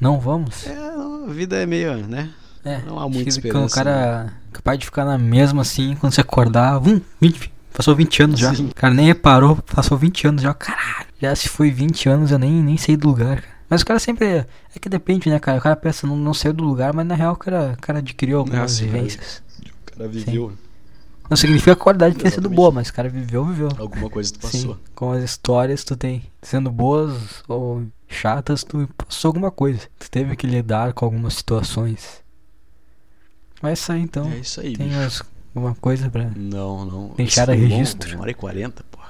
Não vamos?
É, a vida é meio, né?
É,
Não há muita
Quando o
esperança,
cara é capaz de ficar na mesma assim, quando você acordar, vum, 20, passou 20 anos já.
Sim.
O cara nem reparou, passou 20 anos já. Caralho, já se foi 20 anos, eu nem, nem saí do lugar, cara. Mas o cara sempre. É é que depende, né, cara? O cara pensa, não, não saiu do lugar, mas na real o cara, o cara adquiriu algumas
sim,
vivências.
O cara viveu.
Não significa que a qualidade tenha sido boa, mas o cara viveu, viveu.
Alguma coisa tu
Sim,
passou.
com as histórias tu tem. Sendo boas ou chatas, tu passou alguma coisa. Tu teve que lidar com algumas situações. Mas isso aí então.
é isso aí,
Tem
bicho.
alguma coisa pra.
Não, não.
Deixar a
bom,
registro.
Uma hora e quarenta, porra.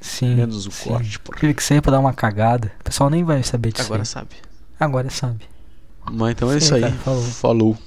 Sim.
Menos o
sim.
corte, porra.
Aquele que saia pra dar uma cagada. O pessoal nem vai saber disso.
Agora
aí.
sabe.
Agora sabe.
Mas então é
Sim,
isso aí.
cara, falou.
Falou.